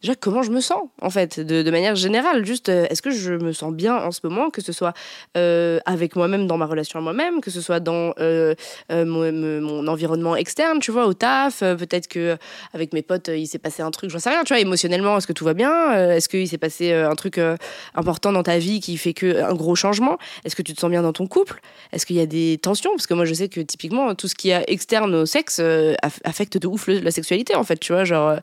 [SPEAKER 1] déjà comment je me sens en fait, de, de manière générale, juste est-ce que je me sens bien en ce moment, que ce soit avec moi-même dans ma relation à moi-même, que ce soit dans euh, euh, mon, environnement externe, tu vois, au taf, euh, peut-être que avec mes potes, il s'est passé un truc, j'en sais rien, tu vois, émotionnellement, est-ce que tout va bien Est-ce qu'il s'est passé un truc important dans ta vie qui fait que un gros changement Est-ce que tu te sens bien dans ton couple Est-ce qu'il y a des tensions Parce que moi, je sais que typiquement, tout ce qui est externe au sexe aff- affecte de ouf la sexualité, en fait, tu vois, genre,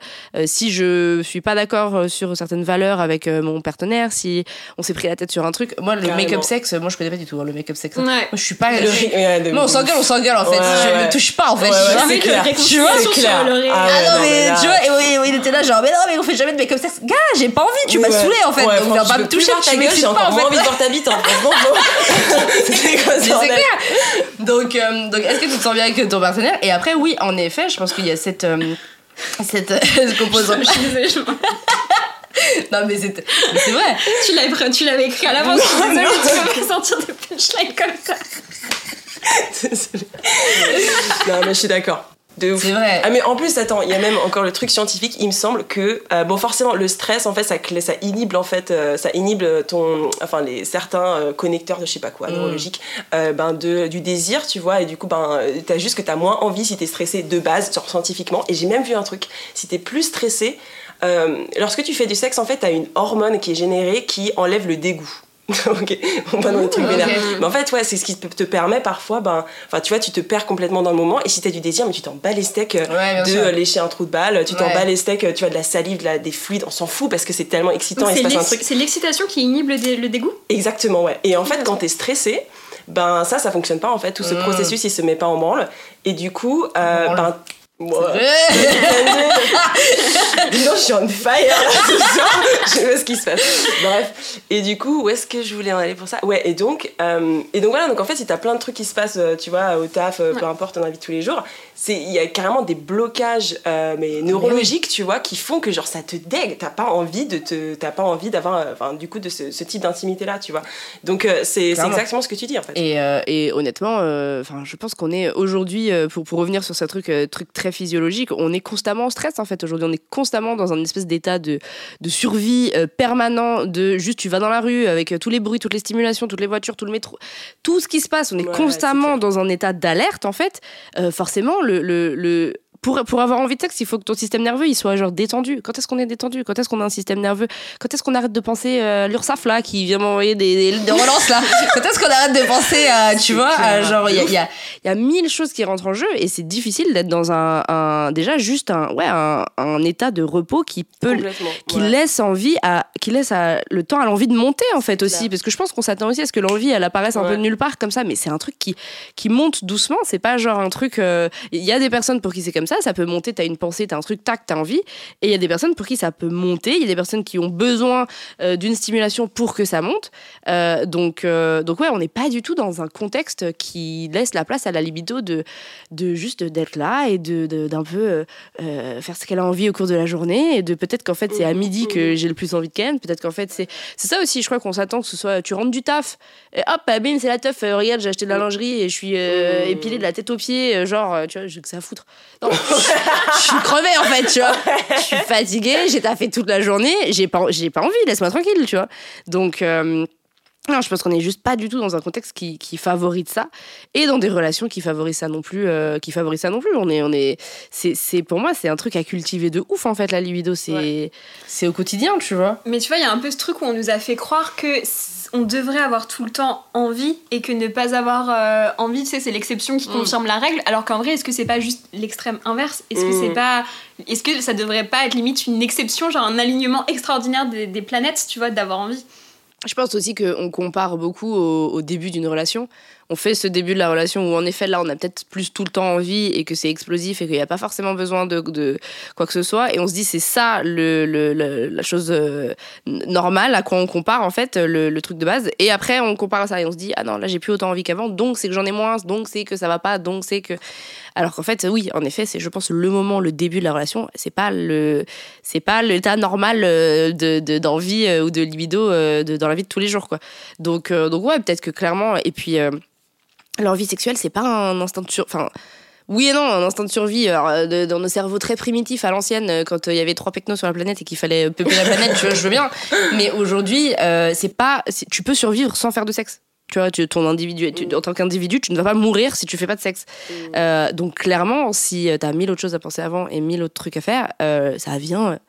[SPEAKER 1] si je suis pas d'accord sur certaines valeurs avec mon partenaire, si on s'est pris la tête sur un truc, moi, le make-up sexe, moi, je connais pas du tout hein, le make-up sexe.
[SPEAKER 3] Ouais.
[SPEAKER 1] Moi, je suis pas...
[SPEAKER 2] Le ouais, de-
[SPEAKER 1] Moi, on s'engueule, on s'engueule, en fait.
[SPEAKER 2] Ouais,
[SPEAKER 1] je
[SPEAKER 2] ouais.
[SPEAKER 1] me touche pas, en fait.
[SPEAKER 2] Ouais, ouais,
[SPEAKER 1] tu vois.
[SPEAKER 2] c'est clair. clair. Ah
[SPEAKER 1] Ah non,
[SPEAKER 2] non,
[SPEAKER 1] mais, tu vois, et oui, oui, il était là genre, mais non, mais on fait jamais de make-up sexe. Gars, j'ai pas envie, tu m'as
[SPEAKER 2] Ouais.
[SPEAKER 1] saoulé en fait.
[SPEAKER 2] Ouais,
[SPEAKER 1] donc viens pas me toucher, tu
[SPEAKER 2] gueule,
[SPEAKER 1] m'excites
[SPEAKER 2] j'ai
[SPEAKER 1] pas en fait.
[SPEAKER 2] envie de voir ta bite. hein. C'est ça,
[SPEAKER 1] clair. Donc, euh, donc est-ce que tu te sens bien avec ton partenaire? Et après, oui, en effet, je pense qu'il y a cette. euh, cette composante. Non, mais c'est c'est vrai.
[SPEAKER 3] tu l'avais tu l'avais écrit à l'avance. Je suis désolée, tu peux pas sortir des punchlines comme ça.
[SPEAKER 2] Non, mais je suis d'accord. De ouf.
[SPEAKER 1] C'est vrai.
[SPEAKER 2] Ah mais en plus attends, il y a même encore le truc scientifique. Il me semble que euh, bon forcément le stress en fait ça ça inhibe en fait euh, ça inhibe ton enfin les certains euh, connecteurs de je sais pas quoi
[SPEAKER 1] Mm.
[SPEAKER 2] neurologiques ben de du désir tu vois et du coup ben t'as juste que t'as moins envie si t'es stressé de base genre scientifiquement et j'ai même vu un truc si t'es plus stressé lorsque tu fais du sexe en fait t'as une hormone qui est générée qui enlève le dégoût. ok, on va dans les trucs
[SPEAKER 1] ok.
[SPEAKER 2] vénères. Mais en fait, ouais, c'est ce qui te permet parfois, ben, enfin, tu vois, tu te perds complètement dans le moment. Et si t'as du désir, mais tu t'en bats les steaks euh,
[SPEAKER 1] Ouais,
[SPEAKER 2] de
[SPEAKER 1] sûr.
[SPEAKER 2] lécher un trou de balle, tu t'en bats les steaks, euh, tu as de la salive, de la- des fluides, on s'en fout parce que c'est tellement excitant,
[SPEAKER 3] C'est
[SPEAKER 2] truc.
[SPEAKER 3] l'excitation qui inhibe le, dé- le dégoût?
[SPEAKER 2] Exactement, ouais. Et en fait, quand t'es stressé, ben ça, ça fonctionne pas en fait. Tout ce
[SPEAKER 1] Mm.
[SPEAKER 2] processus, il se met pas en branle. Et du coup, euh, ben Moi. Donc, je suis on fire. Je sais pas ce qui se passe. Bref. Et du coup, où est-ce que je voulais en aller pour ça? Ouais, et donc, euh, et donc voilà, donc en fait, si t'as plein de trucs qui se passent, euh, tu vois, au taf, euh, peu importe, vie de tous les jours, c'est il y a carrément des blocages euh, mais neurologiques, tu vois, qui font que genre ça te dégue. T'as pas envie de te, t'as pas envie d'avoir, enfin, du coup, de ce, ce type d'intimité là, tu vois. Donc euh, c'est exactement ce que tu dis en fait.
[SPEAKER 1] Et, et honnêtement, enfin, je pense qu'on est aujourd'hui, pour, pour revenir sur ce truc, truc très physiologique, on est constamment en stress en fait. Aujourd'hui, on est constamment dans un espèce d'état de, de survie euh, permanent, de juste tu vas dans la rue avec euh, tous les bruits, toutes les stimulations, toutes les voitures, tout le métro, tout ce qui se passe. On est
[SPEAKER 2] Ouais,
[SPEAKER 1] constamment dans un état d'alerte en fait. Euh, forcément, le, le, le- pour, pour avoir envie de sexe, il faut que ton système nerveux il soit genre détendu. Quand est-ce qu'on est détendu? Quand est-ce qu'on a un système nerveux? Quand est-ce qu'on arrête de penser euh, l'URSAF là qui vient m'envoyer des, des, des relances là? Quand est-ce qu'on arrête de penser à, tu vois, à genre il y a, y, a, y a mille choses qui rentrent en jeu et c'est difficile d'être dans un, un- déjà juste un ouais un, un état de repos qui peut qui
[SPEAKER 2] ouais.
[SPEAKER 1] laisse envie à qui laisse à- le temps à l'envie de monter en fait aussi.
[SPEAKER 2] clair.
[SPEAKER 1] parce que je pense qu'on s'attend aussi à ce que l'envie elle apparaisse un peu de nulle part comme ça. Mais c'est un truc qui qui monte doucement. C'est pas genre un truc euh, il y a des personnes pour qui c'est comme ça ça peut monter t'as une pensée t'as un truc tac t'as envie. Et il y a des personnes pour qui ça peut monter. Il y a des personnes qui ont besoin euh, d'une stimulation pour que ça monte. Euh, donc euh, donc ouais on n'est pas du tout dans un contexte qui laisse la place à la libido de de juste d'être là et de d'un peu faire ce qu'elle a envie au cours de la journée et de peut-être qu'en fait c'est à midi que j'ai le plus envie de Ken. Peut-être qu'en fait c'est c'est ça aussi je crois qu'on s'attend que ce soit tu rentres du taf et hop bim c'est la teuf regarde j'ai acheté de la lingerie et je suis épilée de la tête aux pieds genre tu vois j'ai que ça à foutre. Non je suis crevée en fait tu vois je suis fatiguée j'ai taffé toute la journée j'ai pas j'ai pas envie laisse-moi tranquille tu vois donc euh, non, je pense qu'on est juste pas du tout dans un contexte qui, qui favorise ça et dans des relations qui favorisent ça non plus. euh, qui favorisent ça non plus. On est, on est, c'est, c'est pour moi c'est un truc à cultiver de ouf en fait la libido. C'est, c'est au quotidien, tu vois.
[SPEAKER 3] Mais tu vois, il y a un peu ce truc où on nous a fait croire que on devrait avoir tout le temps envie et que ne pas avoir euh, envie, tu sais, c'est l'exception qui
[SPEAKER 1] Mm.
[SPEAKER 3] confirme la règle. Alors qu'en vrai, est-ce que c'est pas juste l'extrême inverse? Est-ce que
[SPEAKER 2] Mm.
[SPEAKER 3] c'est pas, est-ce que ça devrait pas être limite une exception, genre un alignement extraordinaire des, des planètes, tu vois, d'avoir envie?
[SPEAKER 1] Je pense aussi qu'on compare beaucoup au, au début d'une relation. On fait ce début de la relation où, en effet, là, on a peut-être plus tout le temps envie et que c'est explosif et qu'il n'y a pas forcément besoin de, de quoi que ce soit. Et on se dit, c'est ça le, le- la chose euh, normale à quoi on compare, en fait, le, le truc de base. Et après, on compare à ça et on se dit, ah non, là, j'ai plus autant envie qu'avant, donc c'est que j'en ai moins, donc c'est que ça va pas, donc c'est que. Alors qu'en fait, oui, en effet, c'est, je pense, le moment, le début de la relation, c'est pas le, c'est pas l'état normal euh, de, de- d'envie euh, ou de libido dans la vie de tous les jours, quoi. Donc, euh, donc ouais, peut-être que clairement, et puis l'envie sexuelle, c'est pas un instinct de sur, enfin. Oui et non, un instinct de survie alors, euh, de- dans nos cerveaux très primitifs à l'ancienne, euh, quand euh, il y avait trois pecnos sur la planète et qu'il fallait peupler la planète, tu vois, je veux bien. Mais aujourd'hui, euh, c'est pas, tu peux survivre sans faire de sexe. Tu vois, tu, ton individu, tu- en tant qu'individu, tu ne vas pas mourir si tu fais pas de sexe. Euh, donc clairement, si tu as mille autres choses à penser avant et mille autres trucs à faire, ça vient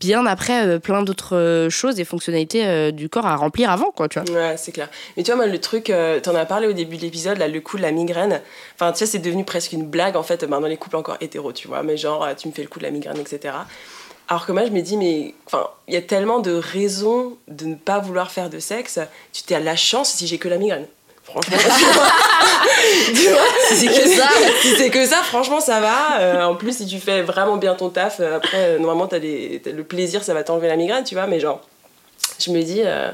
[SPEAKER 1] bien après euh, plein d'autres euh, choses et fonctionnalités euh, du corps à remplir avant, quoi, tu vois.
[SPEAKER 2] Ouais, c'est clair. Mais tu vois, moi, le truc, t'en as parlé au début de l'épisode, là, le coup de la migraine. Enfin, tu sais, c'est devenu presque une blague, en fait, dans les couples encore hétéros, tu vois. Mais genre, tu me fais le coup de la migraine, etc. Alors que moi, je me dis, mais enfin, il y a tellement de raisons de ne pas vouloir faire de sexe. Tu t'es à la chance si j'ai que la migraine. Franchement, tu vois,
[SPEAKER 1] Si c'est que ça.
[SPEAKER 2] si c'est que ça, franchement, ça va. Euh, en plus, si tu fais vraiment bien ton taf, euh, après, euh, normalement, t'as des, le plaisir, ça va t'enlever la migraine, tu vois. Mais genre, je me dis, euh,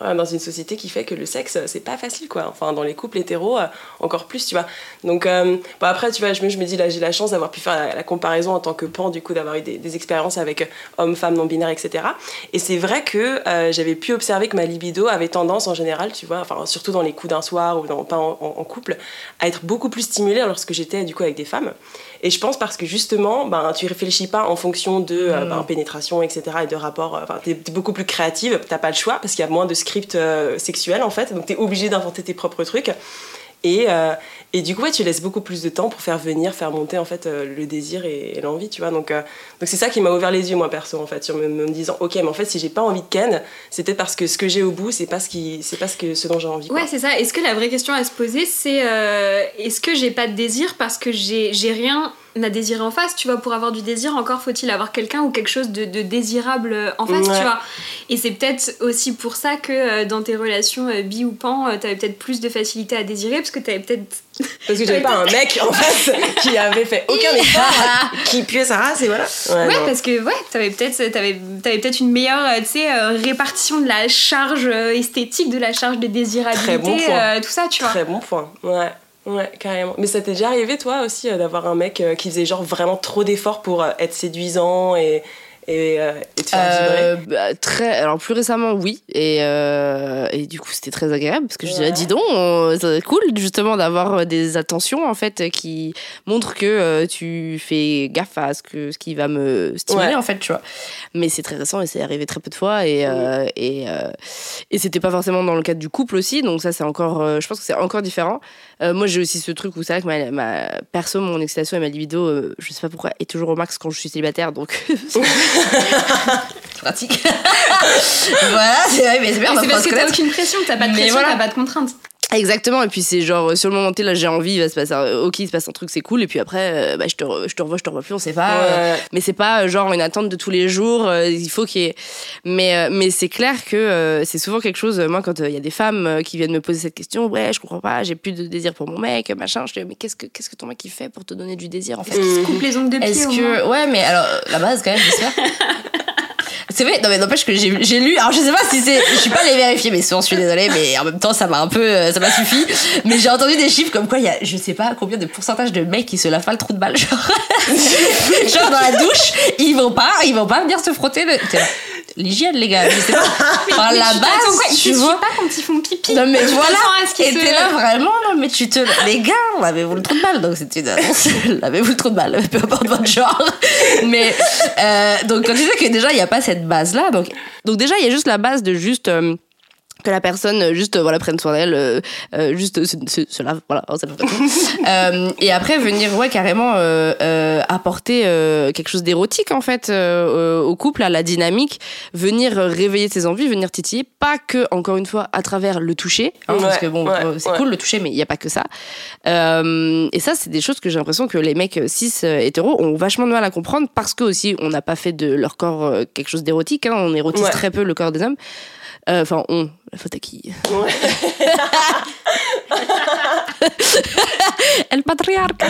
[SPEAKER 2] dans une société qui fait que le sexe, c'est pas facile, quoi. Enfin, dans les couples hétéros, euh, encore plus, tu vois. Donc, euh, bon, après, tu vois, je me, je me dis, là, j'ai la chance d'avoir pu faire la, la comparaison en tant que pan, du coup, d'avoir eu des, des expériences avec euh, hommes, femmes, non-binaires, etc. Et c'est vrai que euh, j'avais pu observer que ma libido avait tendance, en général, tu vois, enfin, surtout dans les coups d'un soir ou dans, pas en, en- en couple, à être beaucoup plus stimulée lorsque j'étais, du coup, avec des femmes. Et je pense parce que justement, ben, tu réfléchis pas en fonction de euh, ben, pénétration, etc. et de rapport. euh, Enfin, t'es t'es beaucoup plus créative, t'as pas le choix parce qu'il y a moins de script euh, sexuel en fait. Donc t'es obligé d'inventer tes propres trucs. Et, euh, et du coup, ouais, tu laisses beaucoup plus de temps pour faire venir, faire monter en fait euh, le désir et, l'envie, tu vois. Donc, donc c'est ça qui m'a ouvert les yeux, moi perso, en fait, sur me, disant, ok, mais en fait, si j'ai pas envie de Ken, c'est peut-être parce que ce que j'ai au bout, c'est pas ce qui, c'est pas ce que ce dont j'ai envie.
[SPEAKER 3] Ouais, c'est ça. Est-ce que la vraie question à se poser, c'est est-ce que j'ai pas de désir parce que j'ai j'ai rien à désirer en face, tu vois. Pour avoir du désir, encore faut-il avoir quelqu'un ou quelque chose de, de désirable euh, en face,
[SPEAKER 2] Ouais.
[SPEAKER 3] tu vois. Et c'est peut-être aussi pour ça que euh, dans tes relations euh, bi ou pan, euh, t'avais peut-être plus de facilité à désirer, parce que t'avais peut-être.
[SPEAKER 2] Parce que j'avais pas un mec en face qui avait fait aucun effort, qui puait sa race et voilà. Ouais,
[SPEAKER 3] parce que ouais, t'avais peut-être t'avais, t'avais peut-être une meilleure tu sais, répartition de la charge esthétique, de la charge de désirabilité,
[SPEAKER 2] Très bon point.
[SPEAKER 3] tout ça, tu vois.
[SPEAKER 2] Très bon point. Ouais. Ouais, carrément. Mais ça t'est déjà arrivé, toi aussi, euh, d'avoir un mec euh, qui faisait genre vraiment trop d'efforts pour euh, être séduisant et, et, euh, et te faire
[SPEAKER 1] Euh, bah, très, alors plus récemment, oui. Et, euh, et du coup, c'était très agréable parce que je
[SPEAKER 2] Ouais.
[SPEAKER 1] disais, dis donc, euh, c'est cool justement d'avoir des attentions en fait qui montrent que euh, tu fais gaffe à ce, que, ce qui va me stimuler
[SPEAKER 2] Ouais.
[SPEAKER 1] en fait, tu vois. Mais c'est très récent et c'est arrivé très peu de fois et, euh, et, euh, et c'était pas forcément dans le cadre du couple aussi. Donc ça, c'est encore, euh, je pense que c'est encore différent. Euh, moi, j'ai aussi ce truc où c'est vrai que ma, ma perso, mon excitation et ma libido, euh, je sais pas pourquoi, est toujours au max quand je suis célibataire. Donc pratique. voilà, c'est vrai, mais c'est bien,
[SPEAKER 3] c'est parce que t'as aucune pression, t'as pas de pression,
[SPEAKER 1] voilà.
[SPEAKER 3] t'as pas de contraintes.
[SPEAKER 1] Exactement, et puis c'est genre, euh, sur le moment T, là j'ai envie, il va se passer, un- ok, il se passe un truc, c'est cool, et puis après, euh, bah, je, te re- je te revois, je te revois plus, on sait pas. euh, mais c'est pas euh, genre une attente de tous les jours, euh, il faut qu'il y ait. Mais, euh, mais c'est clair que euh, c'est souvent quelque chose, euh, moi, quand euh, il y a des femmes euh, qui viennent me poser cette question, ouais, je comprends pas, j'ai plus de désir pour mon mec, machin, je dis, mais qu'est-ce que, qu'est-ce que ton mec il fait pour te donner du désir en fait
[SPEAKER 2] Mhm.
[SPEAKER 3] Coupe les ongles de pied
[SPEAKER 1] Est-ce que. Ouais, mais alors, la base quand même, j'espère. C'est vrai, non mais n'empêche que j'ai lu, alors je sais pas si c'est, je suis pas allée vérifier mes sources, je suis désolée, mais en même temps ça m'a un peu, euh, ça m'a suffi. Mais j'ai entendu des chiffres comme quoi il y a, je sais pas combien de pourcentage de mecs qui se lavent pas le trou de balle, genre, genre dans la douche, ils vont pas, ils vont pas venir se frotter le, l'hygiène les gars, je sais pas. Enfin,
[SPEAKER 3] Mais
[SPEAKER 1] la
[SPEAKER 3] tu-
[SPEAKER 1] base,
[SPEAKER 3] quoi,
[SPEAKER 1] tu vois.
[SPEAKER 3] pas quand ils font pipi.
[SPEAKER 1] Non mais
[SPEAKER 3] Tu
[SPEAKER 1] voilà, et t'es là vraiment, non mais tu te... Les gars, lavez-vous le trou de balle, donc c'est une annonce, lavez-vous le trou de balle, peu importe votre genre. Mais, euh, donc quand tu sais que déjà, il n'y a pas cette base-là, donc, donc déjà, il y a juste la base de juste... euh, que la personne euh, juste euh, voilà prenne soin d'elle euh, euh, juste se, se, se lave voilà. Euh, et après venir ouais carrément apporter quelque chose d'érotique en fait au couple à la dynamique. Venir réveiller ses envies venir titiller. Pas que encore une fois à travers le toucher hein, parce que bon
[SPEAKER 2] ouais,
[SPEAKER 1] c'est
[SPEAKER 2] ouais.
[SPEAKER 1] cool le toucher mais il y a pas que ça. Et ça c'est des choses que j'ai l'impression que les mecs cis hétéros ont vachement de mal à comprendre parce que aussi on n'a pas fait de leur corps quelque chose d'érotique hein, on érotise très peu le corps des hommes enfin on la faute à qui
[SPEAKER 2] Ouais.
[SPEAKER 1] El patriarque.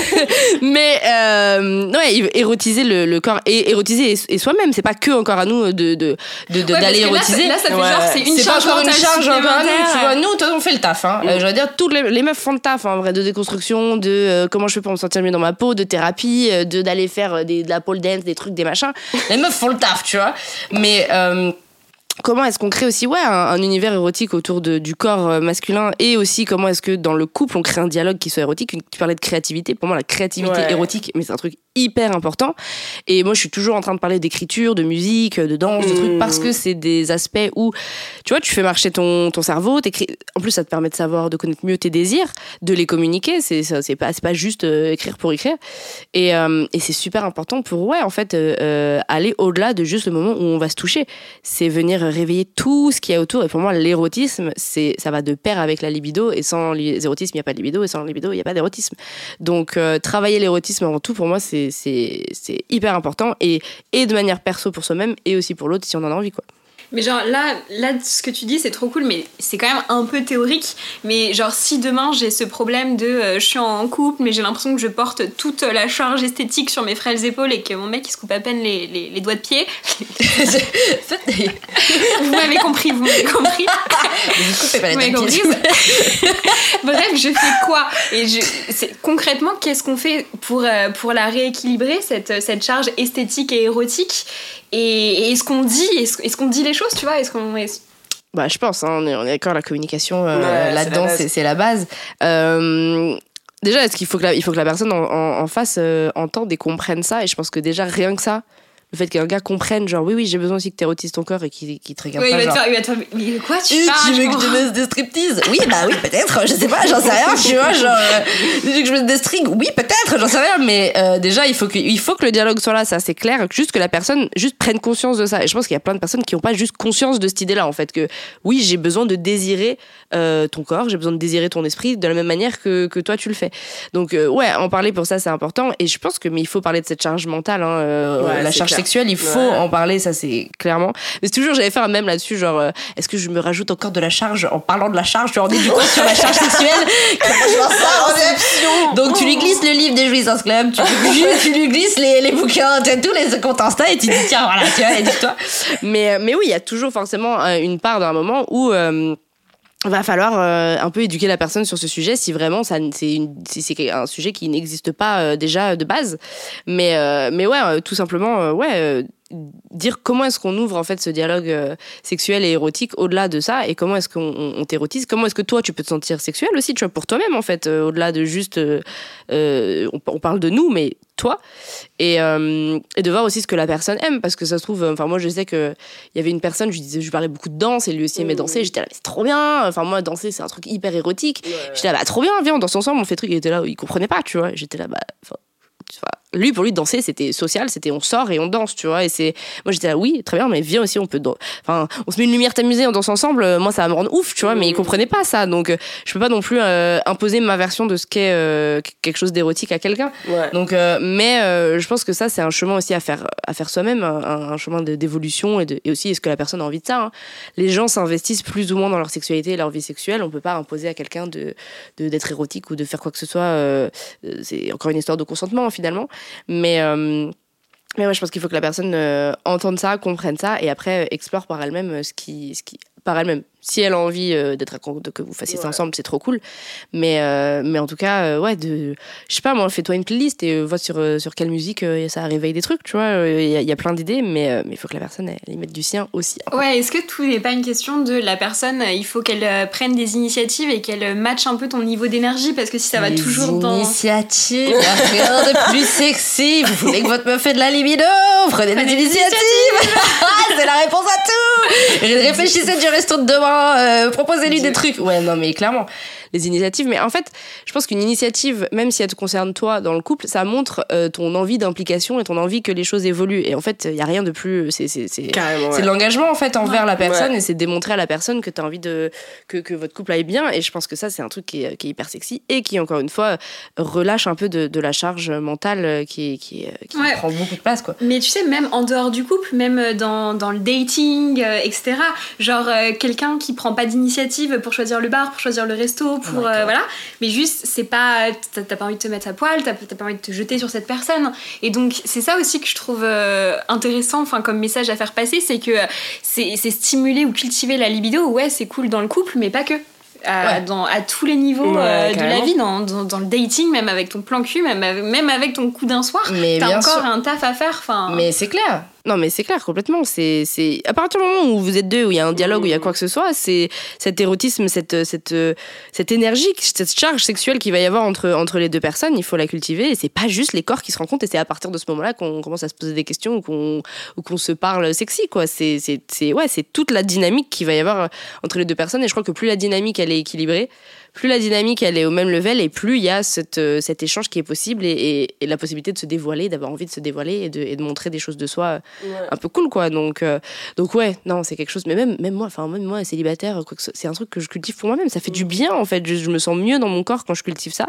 [SPEAKER 1] Mais euh, ouais, érotiser le, le corps et érotiser et, et soi-même, c'est pas que encore à nous de de de- de-
[SPEAKER 3] Ouais,
[SPEAKER 1] d'aller
[SPEAKER 3] que là,
[SPEAKER 1] érotiser.
[SPEAKER 3] ça- Là, ça fait
[SPEAKER 2] Ouais.
[SPEAKER 3] genre, c'est une
[SPEAKER 1] c'est
[SPEAKER 3] charge
[SPEAKER 1] encore une charge encore à nous, tu vois. Nous, on fait le taf. Hein. Euh, je veux dire, toutes les, les meufs font le taf, en vrai, de déconstruction, de euh, comment je fais pour me sentir mieux dans ma peau, de thérapie, euh, de d'aller faire euh, des, de la pole dance, des trucs, des machins. Les meufs font le taf, tu vois. Mais euh, comment est-ce qu'on crée aussi ouais, un, un univers érotique autour de, du corps euh, masculin et aussi comment est-ce que dans le couple on crée un dialogue qui soit érotique Tu parlais de créativité, pour moi la créativité
[SPEAKER 2] Ouais.
[SPEAKER 1] érotique, mais c'est un truc hyper important. Et moi je suis toujours en train de parler d'écriture, de musique, de danse, de
[SPEAKER 2] Mm.
[SPEAKER 1] trucs parce que c'est des aspects où tu vois, tu fais marcher ton, ton cerveau, t'écris- en plus ça te permet de savoir, de connaître mieux tes désirs, de les communiquer, c'est ça- c'est pas, c'est pas juste euh, écrire pour écrire. Et, euh, et c'est super important pour, ouais, en fait, euh, aller au-delà de juste le moment où on va se toucher. C'est venir réveiller tout ce qu'il y a autour. Et pour moi, l'érotisme, c'est, ça va de pair avec la libido. Et sans l'érotisme, il n'y a pas de libido. Et sans libido, il n'y a pas d'érotisme. Donc, euh, travailler l'érotisme avant tout, pour moi, c'est, c'est, hyper important. Et, et de manière perso pour soi-même et aussi pour l'autre si on en a envie, quoi.
[SPEAKER 3] Mais genre là, là, ce que tu dis, c'est trop cool, mais c'est quand même un peu théorique. Mais genre, si demain j'ai ce problème de euh, je suis en couple, mais j'ai l'impression que je porte toute la charge esthétique sur mes frêles épaules et que mon mec il se coupe à peine les, les, les doigts de pied, vous m'avez compris, vous m'avez compris. Vous compris. Bref, je fais quoi? Et je, concrètement, qu'est-ce qu'on fait pour, euh, pour la rééquilibrer, cette, cette charge esthétique et érotique? Et, et est-ce qu'on dit, est-ce, qu'on dit les choses, tu vois Est-ce qu'on est-
[SPEAKER 1] Bah, je pense, hein, on est, on est d'accord, la communication euh,
[SPEAKER 2] Ouais, c'est
[SPEAKER 1] là-dedans,
[SPEAKER 2] la base.
[SPEAKER 1] c'est c'est la base. Euh, déjà, est-ce qu'il faut que la, il faut que la personne en, en- en face euh, entende et comprenne ça? Et je pense que déjà, rien que ça, le fait qu'un gars comprenne, genre, oui, oui, j'ai besoin aussi que t'érotises ton corps et qu'il te regarde
[SPEAKER 3] Oui,
[SPEAKER 1] pas.
[SPEAKER 3] il va te
[SPEAKER 1] genre,
[SPEAKER 3] faire, il va te faire, mais quoi tu
[SPEAKER 1] tu veux que je te mette des striptease Oui, bah oui, peut-être, je sais pas, j'en sais rien, tu vois, genre, tu veux que je mette des strings Oui, peut-être, j'en sais rien, mais euh, déjà, il faut, que, il faut que le dialogue soit là, ça c'est clair, juste que la personne juste prenne conscience de ça. Et je pense qu'il y a plein de personnes qui n'ont pas juste conscience de cette idée-là, en fait, que oui, j'ai besoin de désirer euh, ton corps, j'ai besoin de désirer ton esprit de la même manière que, que toi tu le fais. Donc, euh, ouais, en parler pour ça, c'est important, et je pense que, mais il faut parler de cette charge mentale, hein,
[SPEAKER 2] Ouais,
[SPEAKER 1] la charge
[SPEAKER 2] clair.
[SPEAKER 1] Sexuelle, il faut
[SPEAKER 2] Ouais.
[SPEAKER 1] en parler, ça c'est clairement. Mais c'est toujours, j'avais fait un même là-dessus, genre, euh, est-ce que je me rajoute encore de la charge en parlant de la charge, vois, en éduquant sur la charge sexuelle Donc tu lui glisses le livre des Jouissance Club, tu lui, tu lui glisses les, les bouquins, tu as tous les comptes Insta et tu dis tiens voilà, vois, éduque-toi. Mais, mais oui, il y a toujours forcément euh, une part d'un moment où... euh, va falloir euh, un peu éduquer la personne sur ce sujet si vraiment ça c'est c'est un sujet qui n'existe pas euh, déjà de base. Mais euh, mais ouais euh, tout simplement euh, ouais euh, dire comment est-ce qu'on ouvre en fait ce dialogue euh, sexuel et érotique au-delà de ça et comment est-ce qu'on on, on t'érotise comment est-ce que toi tu peux te sentir sexuel aussi tu vois pour toi-même en fait euh, au-delà de juste euh, on, on parle de nous mais toi et, et de voir aussi ce que la personne aime parce que ça se trouve enfin moi je sais que il y avait une personne je lui disais je parlais beaucoup de danse et lui aussi aimait
[SPEAKER 2] Mmh.
[SPEAKER 1] danser j'étais là mais c'est trop bien enfin moi danser c'est un truc hyper érotique J'étais là, bah trop bien, viens, on danse ensemble, on fait truc. Il était là, il comprenait pas, tu vois. J'étais là, bah. enfin, tu vois. Lui, pour lui, danser, c'était social, c'était on sort et on danse, tu vois. Et c'est. Moi, j'étais là, oui, très bien, mais viens aussi, on peut. dan- Enfin, on se met une lumière tamisée, on danse ensemble. euh, Moi, ça va me rendre ouf, tu vois. Mais il comprenait pas ça. Donc, euh, je peux pas non plus euh, imposer ma version de ce qu'est euh, quelque chose d'érotique à quelqu'un.
[SPEAKER 2] Ouais.
[SPEAKER 1] Donc, euh, mais je pense que ça, c'est un chemin aussi à faire, à faire soi-même, un, un chemin d'évolution et, de- et aussi est-ce que la personne a envie de ça. hein. Les gens s'investissent plus ou moins dans leur sexualité et leur vie sexuelle. On peut pas imposer à quelqu'un de d'être érotique ou de faire quoi que ce soit. c'est encore une histoire de consentement finalement. Mais euh, mais je pense qu'il faut que la personne euh, entende ça, comprenne ça et après euh, explore par elle-même ce qui, ce qui, par elle-même. Si elle a envie euh, d'être à- de que vous fassiez ça ensemble, c'est trop cool. Mais euh, mais en tout cas, euh, ouais, de, je sais pas moi, fais-toi une playlist et euh, vois sur euh, sur quelle musique euh, ça réveille des trucs, tu vois. euh, Il y, a- il y a plein d'idées, mais euh, mais il faut que la personne elle, y mette du sien aussi. hein.
[SPEAKER 3] Ouais, est-ce que tout n'est pas une question de la personne, il faut qu'elle euh, prenne des initiatives et qu'elle euh, matche un peu ton niveau d'énergie? Parce que si ça va
[SPEAKER 1] Les
[SPEAKER 3] toujours dans.
[SPEAKER 1] initiatives, y a rien de plus sexy. Vous voulez que votre meuf ait de la libido? Prenez des
[SPEAKER 3] Prenez des
[SPEAKER 1] initiatives. Ah, c'est la réponse à tout. Réfléchissez du resto de demain. euh, Proposez-lui des trucs. Ouais, non, mais clairement, les initiatives. Mais en fait, je pense qu'une initiative, même si elle te concerne toi dans le couple, ça montre euh, ton envie d'implication et ton envie que les choses évoluent. Et en fait, il y a rien de plus. C'est
[SPEAKER 2] ouais.
[SPEAKER 1] de l'engagement en fait envers la personne
[SPEAKER 2] Ouais.
[SPEAKER 1] et c'est démontrer à la personne que tu as envie de que, que votre couple aille bien et je pense que ça c'est un truc qui est, qui est hyper sexy et qui encore une fois relâche un peu de, de la charge mentale euh, qui, qui, euh, qui
[SPEAKER 3] Ouais.
[SPEAKER 1] prend beaucoup de place quoi.
[SPEAKER 3] Mais tu sais, même en dehors du couple, même dans, dans le dating, euh, etc. Genre euh, quelqu'un qui prend pas d'initiative pour choisir le bar, pour choisir le resto, pour euh, voilà. Mais juste, c'est pas, t'as pas envie de te mettre à poil, t'as pas envie de te jeter sur cette personne. Et donc c'est ça aussi que je trouve euh, intéressant, enfin comme message à faire passer, c'est que c'est stimuler ou cultiver la libido. Ouais, c'est cool dans le couple, mais pas que. À,
[SPEAKER 1] Ouais.
[SPEAKER 3] dans, à tous les niveaux
[SPEAKER 2] Ouais,
[SPEAKER 3] euh, de la vie, dans, dans, dans le dating, même avec ton plan cul, même avec, même avec ton coup d'un soir, t'as encore
[SPEAKER 1] sûr.
[SPEAKER 3] un taf à faire.
[SPEAKER 1] Mais c'est clair. Non, mais c'est clair, complètement. C'est, c'est à partir du moment où vous êtes deux, où il y a un dialogue, où il y a quoi que ce soit, c'est cet érotisme, cette, cette, cette énergie, cette charge sexuelle qu'il va y avoir entre, entre les deux personnes, il faut la cultiver. Et c'est pas juste les corps qui se rencontrent. Et c'est à partir de ce moment-là qu'on commence à se poser des questions ou qu'on, ou qu'on se parle sexy, quoi. C'est, c'est, c'est, ouais, c'est toute la dynamique qu'il va y avoir entre les deux personnes. Et je crois que plus la dynamique elle est équilibrée, plus la dynamique elle est au même level et plus il y a cette, euh, cet échange qui est possible et, et- et la possibilité de se dévoiler, d'avoir envie de se dévoiler et de, et de montrer des choses de soi
[SPEAKER 2] Ouais.
[SPEAKER 1] un peu cool quoi. Donc, euh, donc ouais, non, c'est quelque chose. Mais même, même moi, enfin même moi, célibataire, c'est un truc que je cultive pour moi-même. Ça fait du bien en fait. Je, je me sens mieux dans mon corps quand je cultive ça.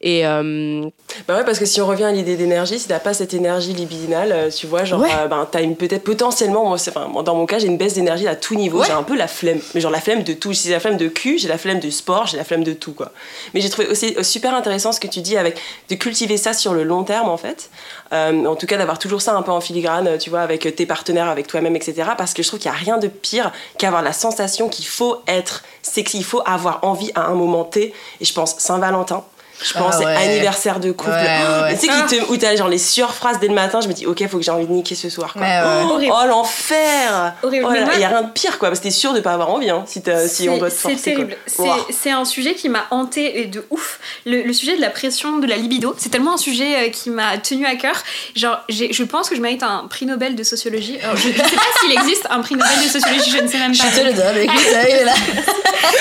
[SPEAKER 1] Et euh,
[SPEAKER 2] Bah ouais, parce que si on revient à l'idée d'énergie, si t'as pas cette énergie libidinale, euh, tu vois, genre,
[SPEAKER 1] Ouais.
[SPEAKER 2] euh, ben, t'as une peut-être potentiellement, moi, enfin, dans mon cas, j'ai une baisse d'énergie à tout niveau.
[SPEAKER 1] Ouais.
[SPEAKER 2] J'ai un peu la flemme, mais genre la flemme de tout. Si j'ai la flemme de cul, j'ai la flemme de sport, j'ai la flemme de tout, quoi. Mais j'ai trouvé aussi euh, super intéressant ce que tu dis avec de cultiver ça sur le long terme, en fait. Euh, en tout cas, d'avoir toujours ça un peu en filigrane, euh, tu vois, avec tes partenaires, avec toi-même, etc. Parce que je trouve qu'il y a rien de pire qu'avoir la sensation qu'il faut être sexy, il faut avoir envie à un moment T. Et je pense Saint-Valentin. Je pense
[SPEAKER 1] Ah ouais.
[SPEAKER 2] anniversaire de couple.
[SPEAKER 1] Ouais, ouais.
[SPEAKER 2] Tu sais qui te- où t'as genre les surphrases dès le matin, je me dis ok faut que j'ai envie de niquer ce soir quoi.
[SPEAKER 1] Ouais, ouais.
[SPEAKER 2] Oh, oh, l'enfer
[SPEAKER 3] Horrible.
[SPEAKER 2] Oh Il y a rien de pire quoi parce que t'es sûr de pas avoir envie hein, si, t'as- si on doit te forcer.
[SPEAKER 3] C'est terrible.
[SPEAKER 2] quoi.
[SPEAKER 3] C'est un sujet qui m'a hanté et de ouf. Le, le sujet de la pression de la libido, c'est tellement un sujet euh, qui m'a tenu à cœur. Genre, je pense que je mérite un prix Nobel de sociologie. Alors, je ne sais pas s'il existe un prix Nobel de sociologie, je ne sais même pas.
[SPEAKER 1] Je te le donne, écoute, là.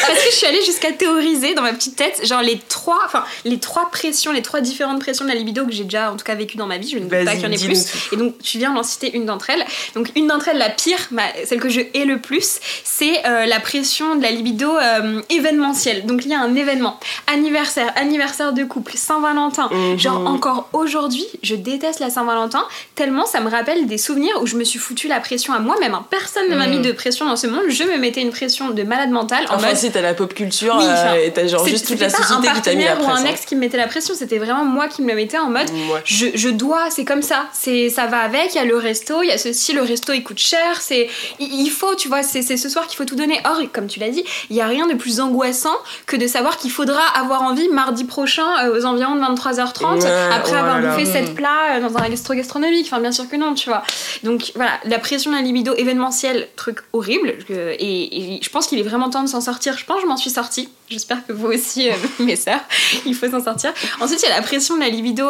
[SPEAKER 3] Parce que je suis allée jusqu'à théoriser dans ma petite tête, genre les trois, enfin les trois pressions, les trois différentes pressions de la libido que j'ai déjà en tout cas vécu dans ma vie. Je ne doute pas qu'il y en ait plus. Et donc tu viens d'en citer une d'entre elles. Donc une d'entre elles, la pire, celle que je hais le plus, c'est euh, la pression de la libido euh, événementielle. Donc il y a un événement, anniversaire, anniversaire de couple, Saint-Valentin.
[SPEAKER 2] Mhm.
[SPEAKER 3] Genre encore aujourd'hui, je déteste la Saint-Valentin tellement ça me rappelle des souvenirs où je me suis foutu la pression à moi-même. hein. Personne ne m'a mis de pression dans ce monde. Je me mettais une pression de malade mentale en
[SPEAKER 2] Enfin
[SPEAKER 3] mode
[SPEAKER 2] si t'as la pop culture
[SPEAKER 3] Oui,
[SPEAKER 2] euh, et t'as genre juste toute la société qui t'a mis la pression.
[SPEAKER 3] un ex qui me mettait la pression, c'était vraiment moi qui me le mettais en mode
[SPEAKER 2] Ouais.
[SPEAKER 3] je, je dois, c'est comme ça, c'est ça va avec, il y a le resto, il y a ceci, le resto il coûte cher, c'est il, il faut, tu vois, c'est ce soir qu'il faut tout donner. Or, comme tu l'as dit, il y a rien de plus angoissant que de savoir qu'il faudra avoir envie mardi prochain euh, aux environs de 23h30
[SPEAKER 2] Ouais,
[SPEAKER 3] après
[SPEAKER 2] oh
[SPEAKER 3] avoir bouffé
[SPEAKER 1] Mm.
[SPEAKER 3] sept plats euh, dans un resto gastronomique. Enfin, bien sûr que non, tu vois. Donc voilà, la pression la libido événementielle, truc horrible. et, et je pense qu'il est vraiment temps de s'en sortir. Je pense que je m'en suis sortie. J'espère que vous aussi, euh, mes sœurs, il faut s'en sortir. Ensuite, il y a la pression de la libido.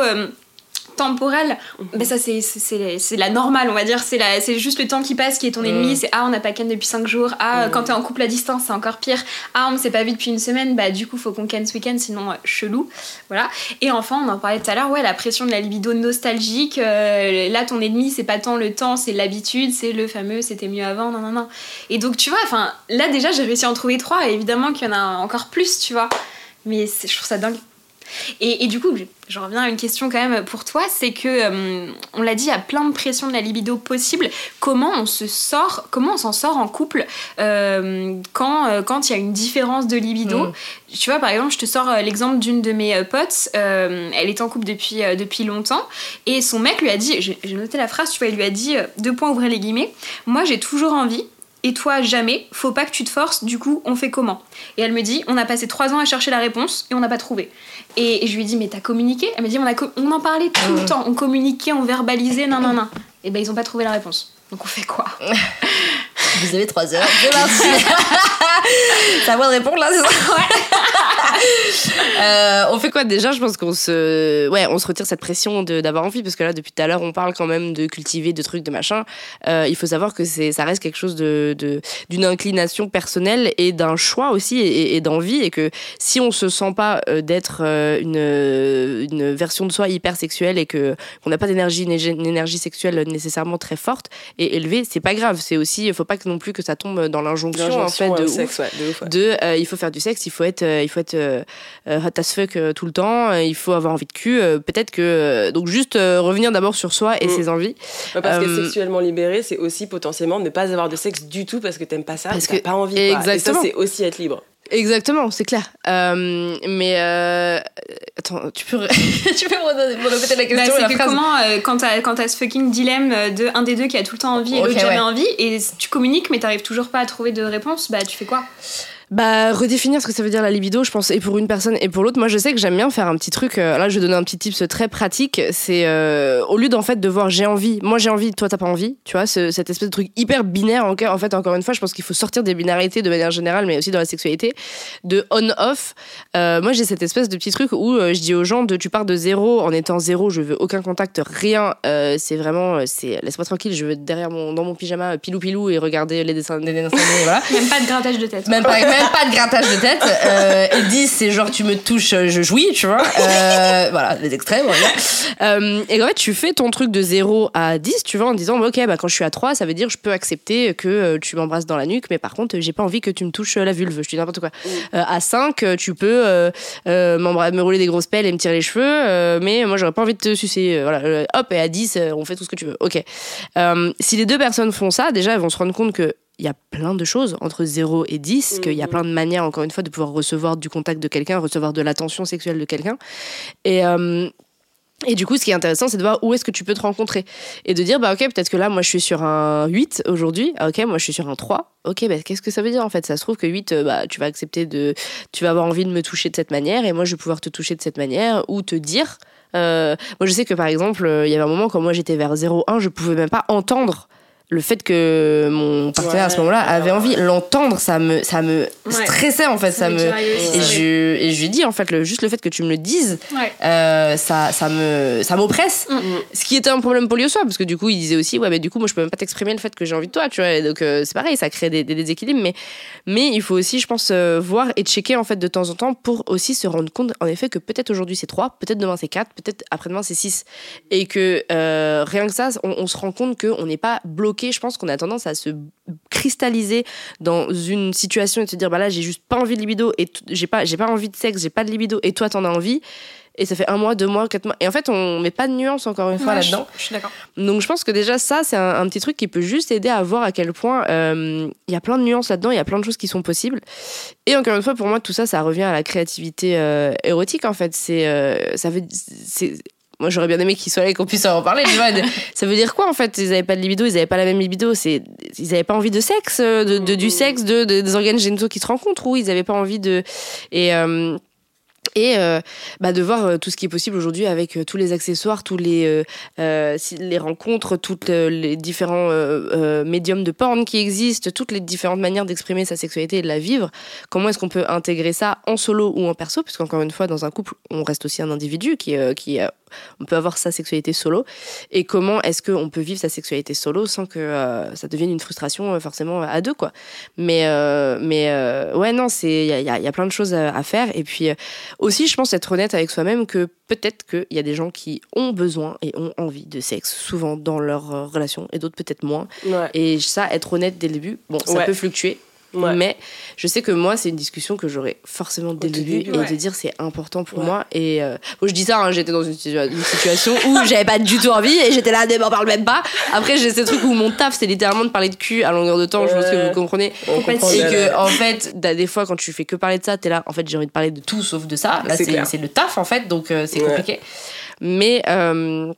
[SPEAKER 3] Euh, temporelle, ben ça c'est- c'est la normale on va dire, c'est la- c'est juste le temps qui passe qui est ton ennemi, c'est ah on n'a pas ken depuis 5 jours, ah quand t'es en couple à distance c'est encore pire, ah on ne s'est pas vu depuis une semaine, bah du coup faut qu'on ken ce week-end sinon euh, chelou, voilà. Et enfin on en parlait tout à l'heure, ouais la pression de la libido nostalgique, euh, là ton ennemi c'est pas tant le temps, c'est l'habitude, c'est le fameux c'était mieux avant, non non non. Et donc tu vois, enfin là déjà j'ai réussi à en trouver trois et évidemment qu'il y en a encore plus tu vois, mais je trouve ça dingue. Et, et du coup, je- je reviens à une question quand même pour toi, c'est que, euh, on l'a dit, il y a plein de pressions de la libido possible. Comment on se sort, comment on s'en sort en couple euh, quand euh, quand il y a une différence de libido
[SPEAKER 1] Mm.
[SPEAKER 3] Tu vois, par exemple, je te sors l'exemple d'une de mes potes. euh, elle est en couple depuis, depuis longtemps et son mec lui a dit, j'ai noté la phrase, tu vois, il lui a dit, deux points, ouvrez les guillemets, moi j'ai toujours envie. Et toi, jamais, faut pas que tu te forces, du coup, on fait comment? Et elle me dit, on a passé trois ans à chercher la réponse et on n'a pas trouvé. Et, et je lui dit, mais t'as communiqué? Elle m'a dit, on, a on en parlait tout le temps, on communiquait, on verbalisait, non, non, non. Et ben, ils ont pas trouvé la réponse. Donc on fait quoi?
[SPEAKER 1] Vous avez 3 heures, c'est parti. C'est à moi de répondre là, c'est ça? Euh, On fait quoi déjà? Je pense qu'on se, ouais, on se retire cette pression de- d'avoir envie parce que là depuis tout à l'heure on parle quand même de cultiver de trucs de machin. Euh, il faut savoir que c'est, ça reste quelque chose de, de- d'une inclination personnelle et d'un choix aussi et, et d'envie et que si on se sent pas euh, d'être une, une version de soi hyper sexuelle et que qu'on n'a pas d'énergie, une une énergie sexuelle nécessairement très forte et élevée, c'est pas grave. C'est aussi, il faut pas que non plus que ça tombe dans l'injonction, en fait de
[SPEAKER 2] ouais, au
[SPEAKER 1] ouf
[SPEAKER 2] sexe, ouais, de ouf, ouais.
[SPEAKER 1] de euh, il faut faire du sexe, il faut être, euh, il faut être euh, euh, hot as fuck euh, tout le temps, il faut avoir envie de cul. Peut-être que donc juste revenir d'abord sur soi et
[SPEAKER 2] Mm.
[SPEAKER 1] ses envies.
[SPEAKER 2] Ouais, parce que sexuellement libéré, c'est aussi potentiellement ne pas avoir de sexe du tout parce que t'aimes pas ça,
[SPEAKER 1] Parce
[SPEAKER 2] que t'as pas envie. Quoi. Et ça,
[SPEAKER 1] Exactement.
[SPEAKER 2] c'est aussi être libre.
[SPEAKER 1] Exactement, c'est clair. Euh, mais euh, attends, tu peux, tu peux me répéter la
[SPEAKER 3] Bah,
[SPEAKER 1] question,
[SPEAKER 3] c'est
[SPEAKER 1] la
[SPEAKER 3] que
[SPEAKER 1] phrase
[SPEAKER 3] comment, euh, quand t'as quand t'as ce fucking dilemme de un des deux qui a tout le temps envie et
[SPEAKER 1] Ok,
[SPEAKER 3] l'autre jamais
[SPEAKER 1] ouais.
[SPEAKER 3] envie, et tu communiques mais t'arrives toujours pas à trouver de réponse, bah tu fais quoi?
[SPEAKER 1] Bah, redéfinir ce que ça veut dire la libido, je pense, et pour une personne et pour l'autre. Moi, je sais que j'aime bien faire un petit truc. euh, là, je vais donner un petit tips très pratique. C'est euh, au lieu d'en fait de voir j'ai envie, moi j'ai envie, toi t'as pas envie. Tu vois, ce- cette espèce de truc hyper binaire. En, en fait, encore une fois, je pense qu'il faut sortir des binarités de manière générale, mais aussi dans la sexualité, de on-off. Euh, moi, j'ai cette espèce de petit truc où euh, je dis aux gens de tu pars de zéro en étant zéro, je veux aucun contact, rien. Euh, c'est vraiment, c'est laisse-moi tranquille. Je veux être derrière mon dans mon pyjama pilou pilou et regarder les dessins, les dessins voilà.
[SPEAKER 3] Même pas de grattage de tête.
[SPEAKER 1] Même pas, même pas de grattage de tête. Euh, et 10, c'est genre tu me touches, je jouis, tu vois. Euh, voilà, les extrêmes. Euh, et en fait, tu fais ton truc de 0 à 10, tu vois, en disant, bah, ok, bah, quand je suis à 3, ça veut dire je peux accepter que euh, tu m'embrasses dans la nuque, mais par contre, j'ai pas envie que tu me touches euh, la vulve, je te dis n'importe quoi. À 5, euh, tu peux me rouler des grosses pelles et me tirer les cheveux, mais moi, j'aurais pas envie de te sucer. Voilà, hop, et à 10, euh, on fait tout ce que tu veux. Ok. Si les deux personnes font ça, déjà, elles vont se rendre compte que il y a plein de choses entre 0 et 10, qu'il y a
[SPEAKER 2] Mhm.
[SPEAKER 1] plein de manières, encore une fois, de pouvoir recevoir du contact de quelqu'un, recevoir de l'attention sexuelle de quelqu'un. Et, euh, Et du coup, ce qui est intéressant, c'est de voir où est-ce que tu peux te rencontrer. Et de dire, bah ok, peut-être que là, moi, je suis sur un 8 aujourd'hui. Ah, ok, moi, je suis sur un 3. Ok, bah, qu'est-ce que ça veut dire en fait? Ça se trouve que 8, euh, bah, tu vas accepter de. Tu vas avoir envie de me toucher de cette manière, et moi, je vais pouvoir te toucher de cette manière, ou te dire. euh, moi, je sais que par exemple, il y avait un moment quand moi j'étais vers 0,1, je pouvais même pas entendre le fait que mon partenaire à ce moment-là avait
[SPEAKER 2] ouais.
[SPEAKER 1] envie. L'entendre, ça me, ça me stressait en fait. Ça, me.
[SPEAKER 3] aussi,
[SPEAKER 1] Et je, et je lui dis en fait, le, juste le fait que tu me le dises,
[SPEAKER 3] Ouais.
[SPEAKER 1] euh, ça, ça me, ça m'oppresse.
[SPEAKER 3] Mm.
[SPEAKER 1] Ce qui était un problème pour lui au soir, parce que du coup, il disait aussi, ouais, mais du coup, moi, je peux même pas t'exprimer le fait que j'ai envie de toi, tu vois. Et donc, euh, c'est pareil, ça crée des, des déséquilibres, mais, mais il faut aussi, je pense, euh, voir et checker en fait de temps en temps pour aussi se rendre compte, en effet, que peut-être aujourd'hui c'est 3, peut-être demain c'est 4, peut-être après-demain c'est 6. Et que rien que ça, on, on se rend compte qu'on n'est pas bloqué. Je pense qu'on a tendance à se cristalliser dans une situation et se dire, bah là, j'ai juste pas envie de libido et j'ai pas, j'ai pas envie de sexe, j'ai pas de libido et toi, t'en as envie. Et ça fait un mois, deux mois, quatre mois. Et en fait, on met pas de nuance encore une fois
[SPEAKER 3] Ouais,
[SPEAKER 1] là-dedans.
[SPEAKER 3] Je, je suis d'accord.
[SPEAKER 1] Donc je pense que déjà ça, c'est un, un petit truc qui peut juste aider à voir à quel point euh, il y a plein de nuances là-dedans, il y a plein de choses qui sont possibles. Et encore une fois, pour moi, tout ça, ça revient à la créativité euh, érotique en fait. C'est, euh, ça veut, c'est, moi j'aurais bien aimé qu'ils soient là et qu'on puisse en parler. Ça veut dire quoi en fait? Ils avaient pas de libido, ils avaient pas la même libido. C'est, ils avaient pas envie de sexe, euh, de, de- du sexe, de, de- des organes génitaux qui se rencontrent ou ils avaient pas envie de et euh, et euh, bah, de voir tout ce qui est possible aujourd'hui avec tous les accessoires, tous les, euh, les rencontres, toutes les différents euh, médiums de porn qui existent, toutes les différentes manières d'exprimer sa sexualité et de la vivre. Comment est-ce qu'on peut intégrer ça en solo ou en perso? Puisqu'encore une fois, dans un couple, on reste aussi un individu qui, qui on peut avoir sa sexualité solo. Et comment est-ce qu'on peut vivre sa sexualité solo sans que euh, ça devienne une frustration euh, forcément à deux, quoi. Mais, euh, mais euh, ouais, non, c'est il y a, il y a- il y a plein de choses à, à faire. Et puis euh, aussi, je pense être honnête avec soi-même que peut-être qu'il y a des gens qui ont besoin et ont envie de sexe souvent dans leur euh, relation et d'autres peut-être moins.
[SPEAKER 2] Ouais.
[SPEAKER 1] Et ça, être honnête dès le début, bon, ça
[SPEAKER 2] Ouais.
[SPEAKER 1] peut fluctuer.
[SPEAKER 2] Ouais.
[SPEAKER 1] Mais je sais que moi, c'est une discussion que j'aurais forcément dès le début,
[SPEAKER 2] début,
[SPEAKER 1] et
[SPEAKER 3] ouais.
[SPEAKER 1] de dire c'est important pour
[SPEAKER 2] Ouais.
[SPEAKER 1] moi. Et euh, bon, je dis ça, hein, j'étais dans une, situa- une situation où j'avais pas du tout envie et j'étais là, ne m'en parle même pas. Après, j'ai ces trucs où mon taf, c'est littéralement de parler de cul à longueur de temps, je pense que vous comprenez.
[SPEAKER 2] On comprend
[SPEAKER 1] Et que, en fait, t'as des fois, quand tu fais que parler de ça, t'es là, en fait, j'ai envie de parler de tout sauf de ça. Là,
[SPEAKER 2] C'est
[SPEAKER 1] le taf, en fait, donc euh, c'est compliqué. Mais, euh,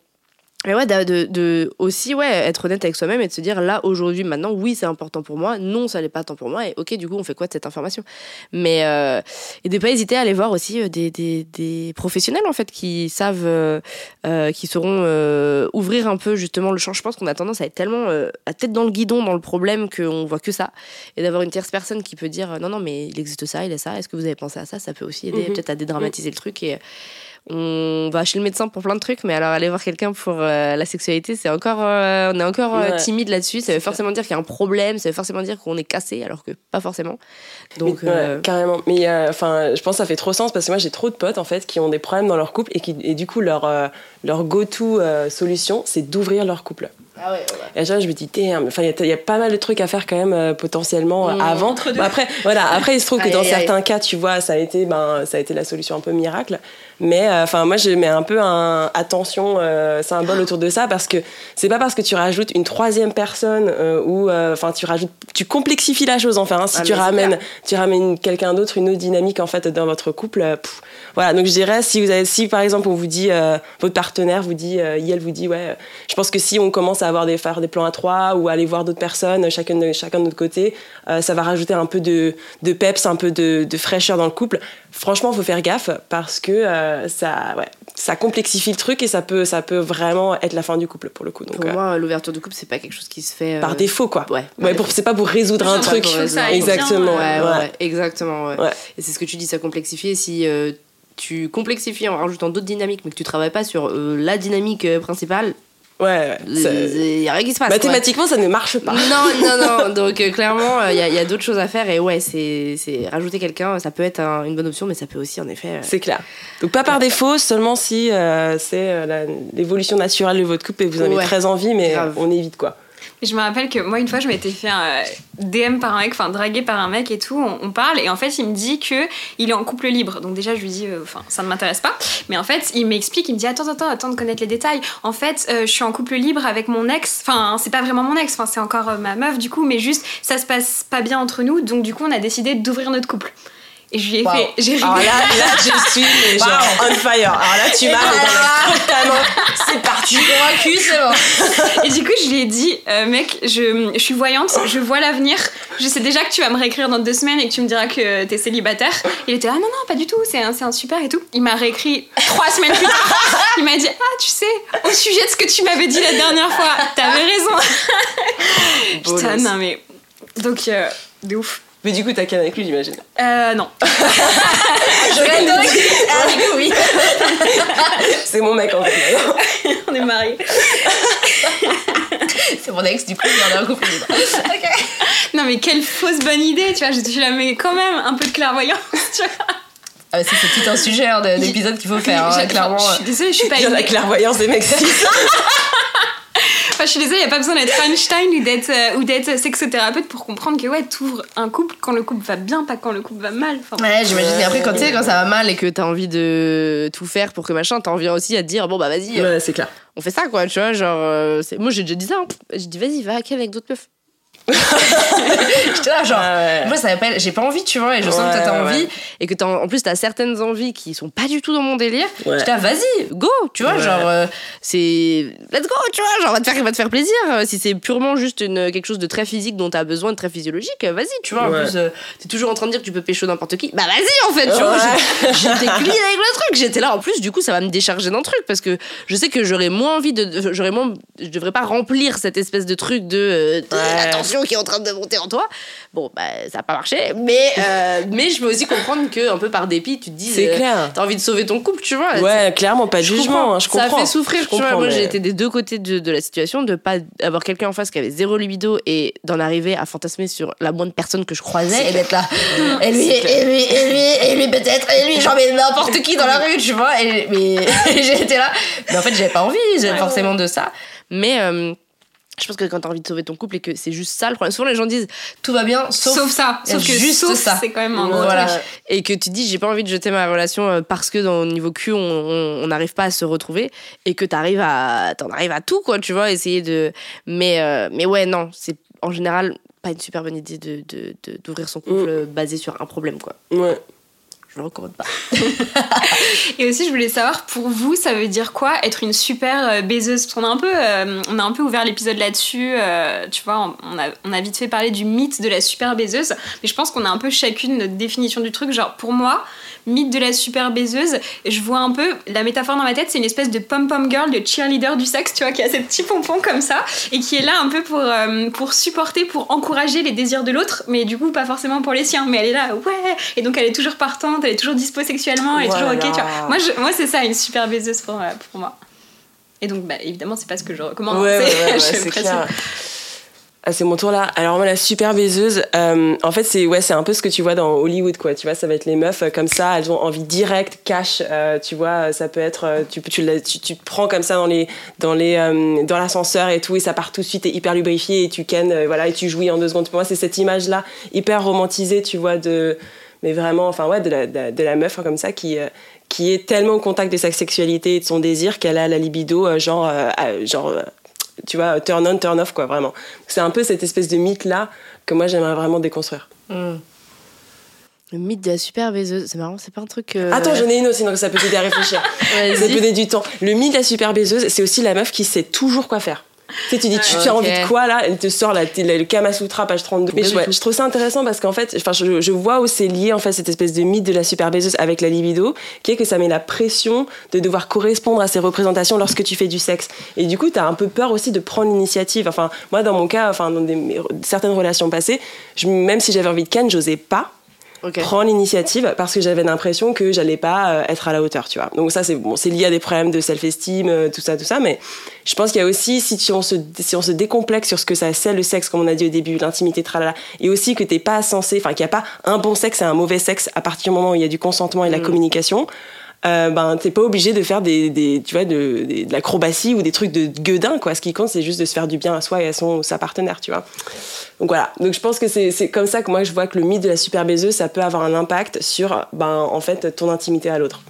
[SPEAKER 1] mais ouais, de, aussi ouais, être honnête avec soi-même et de se dire là, aujourd'hui, maintenant, oui, c'est important pour moi, non, ça l'est pas tant pour moi, et ok, du coup, on fait quoi de cette information? Mais, euh, et de pas hésiter à aller voir aussi euh, des, des, des professionnels, en fait, qui savent, euh, euh, qui sauront ouvrir un peu justement le champ. Je pense qu'on a tendance à être tellement la tête dans le guidon dans le problème qu'on voit que ça. Et d'avoir une tierce personne qui peut dire non, non, mais il existe ça, il est ça, est-ce que vous avez pensé à ça? Ça peut aussi aider
[SPEAKER 2] Mhm.
[SPEAKER 1] peut-être à dédramatiser le truc. Et on va chez le médecin pour plein de trucs, mais alors aller voir quelqu'un pour euh, la sexualité, c'est encore, euh, on est encore euh,
[SPEAKER 2] Ouais.
[SPEAKER 1] timide là-dessus. Ça veut forcément dire qu'il y a un problème, ça veut forcément dire qu'on est cassé, alors que pas forcément. Donc,
[SPEAKER 2] Mais, ouais, carrément. Mais enfin, je pense que ça fait trop sens parce que moi j'ai trop de potes en fait qui ont des problèmes dans leur couple et qui et du coup leur leur go-to solution c'est d'ouvrir leur couple.
[SPEAKER 1] Ah ouais, ouais.
[SPEAKER 2] Et je me dis, enfin, il y a- il y, a pas mal de trucs à faire quand même euh, potentiellement euh,
[SPEAKER 1] Mmh.
[SPEAKER 2] avant. Après, voilà, après, il se trouve que dans certains cas, tu vois, ça a été, ben, ça a été la solution un peu miracle. Mais euh, enfin, moi, je mets un peu un attention euh, symbole autour de ça parce que c'est pas parce que tu rajoutes une troisième personne ou enfin tu rajoutes, tu complexifies la chose. Enfin, hein, si
[SPEAKER 1] Ah,
[SPEAKER 2] tu ramènes, tu ramènes quelqu'un d'autre, une autre dynamique en fait dans votre couple. pff, voilà, donc je dirais si vous avez, si par exemple on vous dit, euh, votre partenaire vous dit, euh, Yel vous dit, ouais, euh, je pense que si on commence à avoir des faire des plans à trois ou à aller voir d'autres personnes, chacun de, chacun de notre côté, euh, ça va rajouter un peu de, de peps, un peu de, de fraîcheur dans le couple. Franchement, faut faire gaffe parce que euh, ça, ouais, ça complexifie le truc et ça peut, ça peut vraiment être la fin du couple pour le coup. Donc,
[SPEAKER 1] Pour
[SPEAKER 2] euh,
[SPEAKER 1] moi, l'ouverture de couple, c'est pas quelque chose qui se fait. euh,
[SPEAKER 2] par défaut, quoi.
[SPEAKER 1] Ouais.
[SPEAKER 2] Ouais, pour, c'est pas pour résoudre un
[SPEAKER 1] C'est pas
[SPEAKER 2] truc.
[SPEAKER 1] pour résoudre
[SPEAKER 3] Ça aille bien,
[SPEAKER 2] Exactement.
[SPEAKER 1] Ouais, ouais,
[SPEAKER 2] ouais.
[SPEAKER 1] ouais, exactement. Ouais.
[SPEAKER 2] Ouais.
[SPEAKER 1] Et c'est ce que tu dis, ça complexifie. Et si euh, tu complexifies en rajoutant d'autres dynamiques, mais que tu travailles pas sur euh, la dynamique euh, principale,
[SPEAKER 2] Ouais,
[SPEAKER 1] il y a rien qui se passe.
[SPEAKER 2] Mathématiquement, ça ne marche pas.
[SPEAKER 1] Non, non, non. Donc euh, clairement, il y, a- y a d'autres choses à faire. Et ouais, c'est c'est- rajouter quelqu'un, ça peut être un- une bonne option, mais ça peut aussi, en effet. euh,
[SPEAKER 2] C'est clair. Donc pas par défaut, seulement si c'est l'évolution naturelle de votre couple et vous en avez
[SPEAKER 1] Ouais.
[SPEAKER 2] très envie, mais
[SPEAKER 1] Grave.
[SPEAKER 2] on évite quoi.
[SPEAKER 3] Je me rappelle que moi, une fois, je m'étais fait un DM par un mec, enfin dragué par un mec et tout. On, parle et en fait, il me dit que il est en couple libre. Donc déjà, je lui dis, euh, enfin, ça ne m'intéresse pas. Mais en fait, il m'explique, il me dit, attends, attends, attends de connaître les détails. En fait, euh, je suis en couple libre avec mon ex. Enfin, c'est pas vraiment mon ex. Enfin, c'est encore euh, ma meuf du coup, mais juste, ça se passe pas bien entre nous. Donc du coup, on a décidé d'ouvrir notre couple. Et je lui ai
[SPEAKER 6] Waouh.
[SPEAKER 3] fait. J'ai
[SPEAKER 2] Alors
[SPEAKER 3] rigolé.
[SPEAKER 2] là, là, je suis mais genre on fire. Alors là, tu m'as main. C'est parti.
[SPEAKER 6] Convaincu, c'est bon.
[SPEAKER 3] Et du coup, je lui ai dit, euh, mec, je, je suis voyante, je vois l'avenir. Je sais déjà que tu vas me réécrire dans deux semaines et que tu me diras que t'es célibataire. Il était, ah non, non, pas du tout, c'est un, un super et tout. Il m'a réécrit trois semaines plus tard. Il m'a dit, ah, tu sais, au sujet de ce que tu m'avais dit la dernière fois, t'avais raison. Putain, non, mais. Donc, euh, de ouf.
[SPEAKER 2] Mais du coup, t'as qu'un avec lui, j'imagine.
[SPEAKER 3] Euh, non.
[SPEAKER 6] Je vais donner. Ah, du coup, oui.
[SPEAKER 2] C'est mon mec en fait.
[SPEAKER 3] On est mariés.
[SPEAKER 6] C'est mon ex, du coup, il y en a un couple libre. Ok.
[SPEAKER 3] Non, mais quelle fausse bonne idée, tu vois. Je suis là, mais quand même, un peu de clairvoyance, tu vois.
[SPEAKER 6] Ah, c'est tout un sujet hein, de- d'épisode qu'il faut faire, hein,
[SPEAKER 3] J'ai-
[SPEAKER 6] clairement.
[SPEAKER 3] Je suis désolée, je suis pas
[SPEAKER 2] Il y a la clairvoyance des mecs.
[SPEAKER 3] Enfin, je suis désolée, il n'y a pas besoin d'être Einstein ou d'être, euh, ou d'être sexothérapeute pour comprendre que ouais, t'ouvres un couple quand le couple va bien, pas quand le couple va mal. Enfin,
[SPEAKER 6] Ouais, j'imagine. Et après, quand tu sais, quand ça va mal
[SPEAKER 1] et que t'as envie de tout faire pour que machin, t'en viens aussi à te dire bon bah vas-y, euh,
[SPEAKER 2] Ouais, c'est clair.
[SPEAKER 1] on fait ça quoi, tu vois, genre euh, c'est- moi j'ai déjà dit ça, hein. j'ai dit vas-y va avec d'autres meufs.
[SPEAKER 6] J'étais là, genre.
[SPEAKER 2] Ah ouais.
[SPEAKER 6] Moi, ça m'appelle. J'ai pas envie, tu vois, et je sens que toi, t'as envie.
[SPEAKER 2] ouais.
[SPEAKER 1] et que t'as en plus t'as certaines envies qui sont pas du tout dans mon délire. J'étais là, vas-y, go, tu vois, genre euh, c'est let's go, tu vois, genre va te faire va te faire plaisir. Euh, Si c'est purement juste une quelque chose de très physique dont t'as besoin, de très physiologique, euh, vas-y, tu vois. En plus, euh, t'es toujours en train de dire que tu peux pécho n'importe qui. Bah vas-y en fait, tu vois. J'étais clean avec le truc, j'étais là en plus, du coup ça va me décharger d'un truc parce que je sais que j'aurais moins envie de, j'aurais moins, je devrais pas remplir cette espèce de truc de, euh, de
[SPEAKER 2] Ouais.
[SPEAKER 1] Qui est en train de monter en toi. Bon bah ça a pas marché, mais euh, mais je peux aussi comprendre que un peu par dépit tu te dis
[SPEAKER 2] C'est
[SPEAKER 1] euh,
[SPEAKER 2] clair.
[SPEAKER 1] T'as envie de sauver ton couple, tu vois.
[SPEAKER 2] Ouais, clairement, pas de jugement.
[SPEAKER 1] comprends.
[SPEAKER 2] hein, je comprends.
[SPEAKER 1] Ça fait souffrir,
[SPEAKER 2] Je
[SPEAKER 1] tu vois. Moi,
[SPEAKER 2] mais-
[SPEAKER 1] j'ai été des deux côtés de, de la situation, de pas avoir quelqu'un en face qui avait zéro libido et d'en arriver à fantasmer sur la moindre personne que je croisais
[SPEAKER 6] Et d'être là. Et lui, et lui, et lui, et lui, peut-être, et lui, genre, mais n'importe qui dans la rue, tu vois. Et, mais j'étais là. Mais en fait, j'avais pas envie j'avais forcément de ça.
[SPEAKER 1] Mais euh, je pense que quand t'as envie de sauver ton couple et que c'est juste ça le problème, souvent les gens disent
[SPEAKER 6] Tout va bien, sauf.
[SPEAKER 3] sauf, ça. Sauf que
[SPEAKER 6] juste
[SPEAKER 3] sauf,
[SPEAKER 6] ça.
[SPEAKER 3] c'est quand même un gros
[SPEAKER 6] Voilà.
[SPEAKER 3] truc.
[SPEAKER 1] et que tu dis j'ai pas envie de jeter ma relation euh, parce que dans au niveau cul on- n'arrive pas à se retrouver et que t'arrives à t'en arrives à tout quoi tu vois essayer de mais euh, mais ouais non c'est en général pas une super bonne idée de de- de- d'ouvrir son couple euh, basé sur un problème quoi
[SPEAKER 2] Ouais.
[SPEAKER 1] Je le recommande pas
[SPEAKER 3] Et aussi, je voulais savoir, pour vous, ça veut dire quoi être une super euh, baiseuse? Parce qu'on a un peu, euh, on a un peu ouvert l'épisode là-dessus. euh, tu vois, on- a vite fait parler du mythe de la super baiseuse. Mais je pense qu'on a un peu chacune notre définition du truc. Genre, pour moi, mythe de la super baiseuse, je vois un peu la métaphore dans ma tête, c'est une espèce de pom-pom girl, de cheerleader du sexe, tu vois, qui a ses petits pompons comme ça et qui est là un peu pour, euh, pour supporter, pour encourager les désirs de l'autre, mais du coup, pas forcément pour les siens. Mais elle est là, ouais Et donc, elle est toujours partante, elle est toujours dispo sexuellement, elle est toujours ok,
[SPEAKER 2] Voilà.
[SPEAKER 3] tu vois. Moi, je- moi c'est ça, une super baiseuse pour, euh, pour moi. Et donc, bah, évidemment, c'est pas ce que je recommande.
[SPEAKER 2] Ouais,
[SPEAKER 3] hein,
[SPEAKER 2] ouais, ouais, c'est clair. Ah, c'est mon tour là. Alors moi la super baiseuse, euh, en fait c'est ouais c'est un peu ce que tu vois dans Hollywood quoi. Tu vois ça va être les meufs euh, comme ça, elles ont envie direct, cash. euh, tu vois ça peut être euh, tu tu, tu te prends comme ça dans les dans les euh, dans l'ascenseur et tout et ça part tout de suite et hyper lubrifié et tu euh, voilà et tu jouis en deux secondes. Pour moi c'est cette image là hyper romantisée tu vois de mais vraiment enfin ouais de la de, la- meuf hein, comme ça qui euh, qui est tellement au contact de sa sexualité et de son désir qu'elle a la libido euh, genre euh, euh, genre euh, tu vois, turn on, turn off, quoi, vraiment. C'est un peu cette espèce de mythe-là que moi, j'aimerais vraiment déconstruire.
[SPEAKER 6] Hmm.
[SPEAKER 1] le mythe de la super baiseuse c'est marrant c'est pas un truc euh,
[SPEAKER 2] Attends, j'en ai une aussi, donc ça peut t'aider à réfléchir. ça peut donner du temps. Le mythe de la super baiseuse, c'est aussi la meuf qui sait toujours quoi faire. Tu sais, tu dis, tu, tu as envie de quoi là? Elle te sort la, la- le Kama Sutra, page 32. Mais je, ouais, trouve ça intéressant parce qu'en fait, je, je vois où c'est lié en fait cette espèce de mythe de la super baiseuse avec la libido, qui est que ça met la pression de devoir correspondre à ces représentations lorsque tu fais du sexe. Et du coup, tu as un peu peur aussi de prendre l'initiative. Enfin, moi, dans mon cas, enfin, dans des- certaines relations passées, je, même si j'avais envie de ken, j'osais pas
[SPEAKER 1] ok
[SPEAKER 2] prendre l'initiative parce que j'avais l'impression que j'allais pas euh, être à la hauteur, tu vois. Donc ça c'est bon, c'est lié à des problèmes de self-esteem, euh, tout ça, tout ça. Mais je pense qu'il y a aussi si tu- on se si on se décomplexe sur ce que ça c'est le sexe, comme on a dit au début, l'intimité, tralala, et aussi que t'es pas censé, enfin qu'il n'y a pas un bon sexe et un mauvais sexe à partir du moment où il y a du consentement et de la communication. Euh, ben t'es pas obligé de faire des, des tu vois de, de l'acrobatie ou des trucs de gueudin quoi. Ce qui compte c'est juste de se faire du bien à soi et à son sa partenaire tu vois. Donc voilà. Donc je pense que c'est c'est comme ça que moi je vois que le mythe de la super baiseuse ça peut avoir un impact sur ben en fait ton intimité à l'autre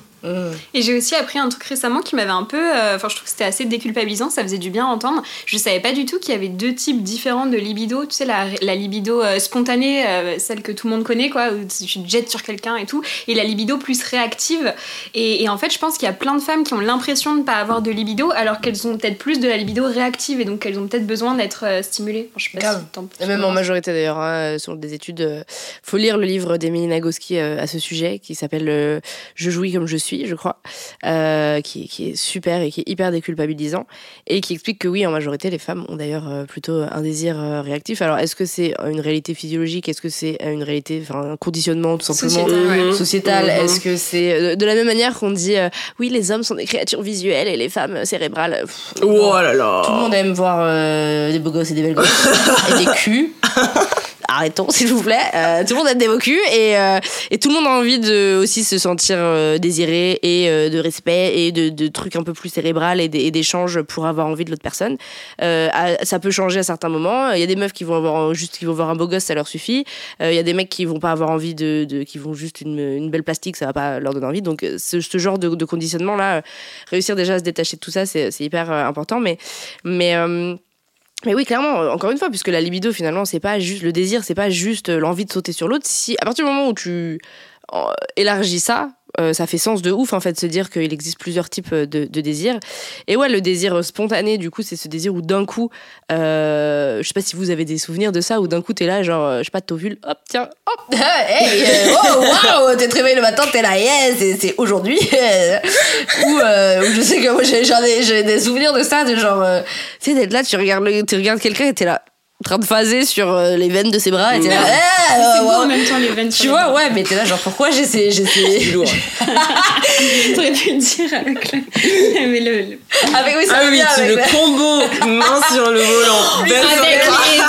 [SPEAKER 3] Et j'ai aussi appris un truc récemment qui m'avait un peu. euh, Enfin, je trouve que c'était assez déculpabilisant, ça faisait du bien à entendre. Je savais pas du tout qu'il y avait deux types différents de libido. Tu sais, la, la libido euh, spontanée, euh, celle que tout le monde connaît, quoi, où tu te jettes sur quelqu'un et tout, et la libido plus réactive. Et, et en fait, je pense qu'il y a plein de femmes qui ont l'impression de ne pas avoir de libido, alors qu'elles ont peut-être plus de la libido réactive, et donc qu'elles ont peut-être besoin d'être stimulées. Enfin, je sais pas
[SPEAKER 6] Grave.
[SPEAKER 3] si t'en-
[SPEAKER 1] Et même en majorité d'ailleurs, hein, sur des études, faut lire le livre d'Emilie Nagoski à ce sujet qui s'appelle Je jouis comme je suis, je crois, euh, qui, qui est super et qui est hyper déculpabilisant et qui explique que oui, en majorité, les femmes ont d'ailleurs euh, plutôt un désir euh, réactif. Alors est-ce que c'est une réalité physiologique? Est-ce que c'est une réalité, enfin un conditionnement tout simplement
[SPEAKER 3] Sociétal, ouais.
[SPEAKER 2] Mhm.
[SPEAKER 1] sociétal?
[SPEAKER 2] Mhm.
[SPEAKER 1] Est-ce que c'est de la même manière qu'on dit euh, oui, les hommes sont des créatures visuelles et les femmes cérébrales? Pff,
[SPEAKER 2] Oh là là.
[SPEAKER 1] tout le monde aime voir euh, des beaux gosses et des belles gosses et des culs. Arrêtons, s'il vous plaît. Euh, tout le monde aime des beaux et, euh, et tout le monde a envie de aussi se sentir euh, désiré et euh, de respect et de, de trucs un peu plus cérébral et d'échanges pour avoir envie de l'autre personne. Euh, à- ça peut changer à certains moments. Il y a des meufs qui vont avoir juste qui vont voir un beau gosse, ça leur suffit. Euh, Il y a des mecs qui vont pas avoir envie de, de qui vont juste une, une belle plastique, ça va pas leur donner envie. Donc ce, ce genre de, de conditionnement là, réussir déjà à se détacher de tout ça, c'est hyper important. Mais mais mais oui, clairement, euh, encore une fois, puisque la libido, finalement, c'est pas juste le désir, c'est pas juste euh, l'envie de sauter sur l'autre. Si, à partir du moment où tu élargis ça, euh, ça fait sens de ouf, en fait, de se dire qu'il existe plusieurs types euh, de, de désirs. Et ouais, le désir spontané, du coup, c'est ce désir où d'un coup, euh, je sais pas si vous avez des souvenirs de ça, où d'un coup, t'es là, genre, euh, je sais pas, t'ovules, hop, tiens, hop,
[SPEAKER 6] hey, euh, oh waouh, t'es te réveillé le matin, t'es là, yes, c'est- c'est aujourd'hui. ou, euh, je sais que moi j'ai des souvenirs de ça, de genre. euh,
[SPEAKER 1] tu sais, d'être là, tu regardes, tu regardes quelqu'un et t'es là, train de phaser sur euh, les veines de ses bras, et t'es là,
[SPEAKER 6] eh,
[SPEAKER 3] C'est
[SPEAKER 6] euh,
[SPEAKER 3] beau
[SPEAKER 6] ouais.
[SPEAKER 3] en même temps les veines.
[SPEAKER 6] Tu vois, ouais, mais t'es là, genre pourquoi j'ai ces. j'ai ces-
[SPEAKER 2] Lourd.
[SPEAKER 3] T'aurais pu le dire avec le. Mais le, le-
[SPEAKER 6] Avec, oui, ça
[SPEAKER 2] Ah
[SPEAKER 6] va
[SPEAKER 2] oui,
[SPEAKER 6] bien
[SPEAKER 2] tu-
[SPEAKER 6] avec
[SPEAKER 2] le
[SPEAKER 6] la-
[SPEAKER 2] combo main sur le volant. Belle
[SPEAKER 3] Avec
[SPEAKER 2] soirée.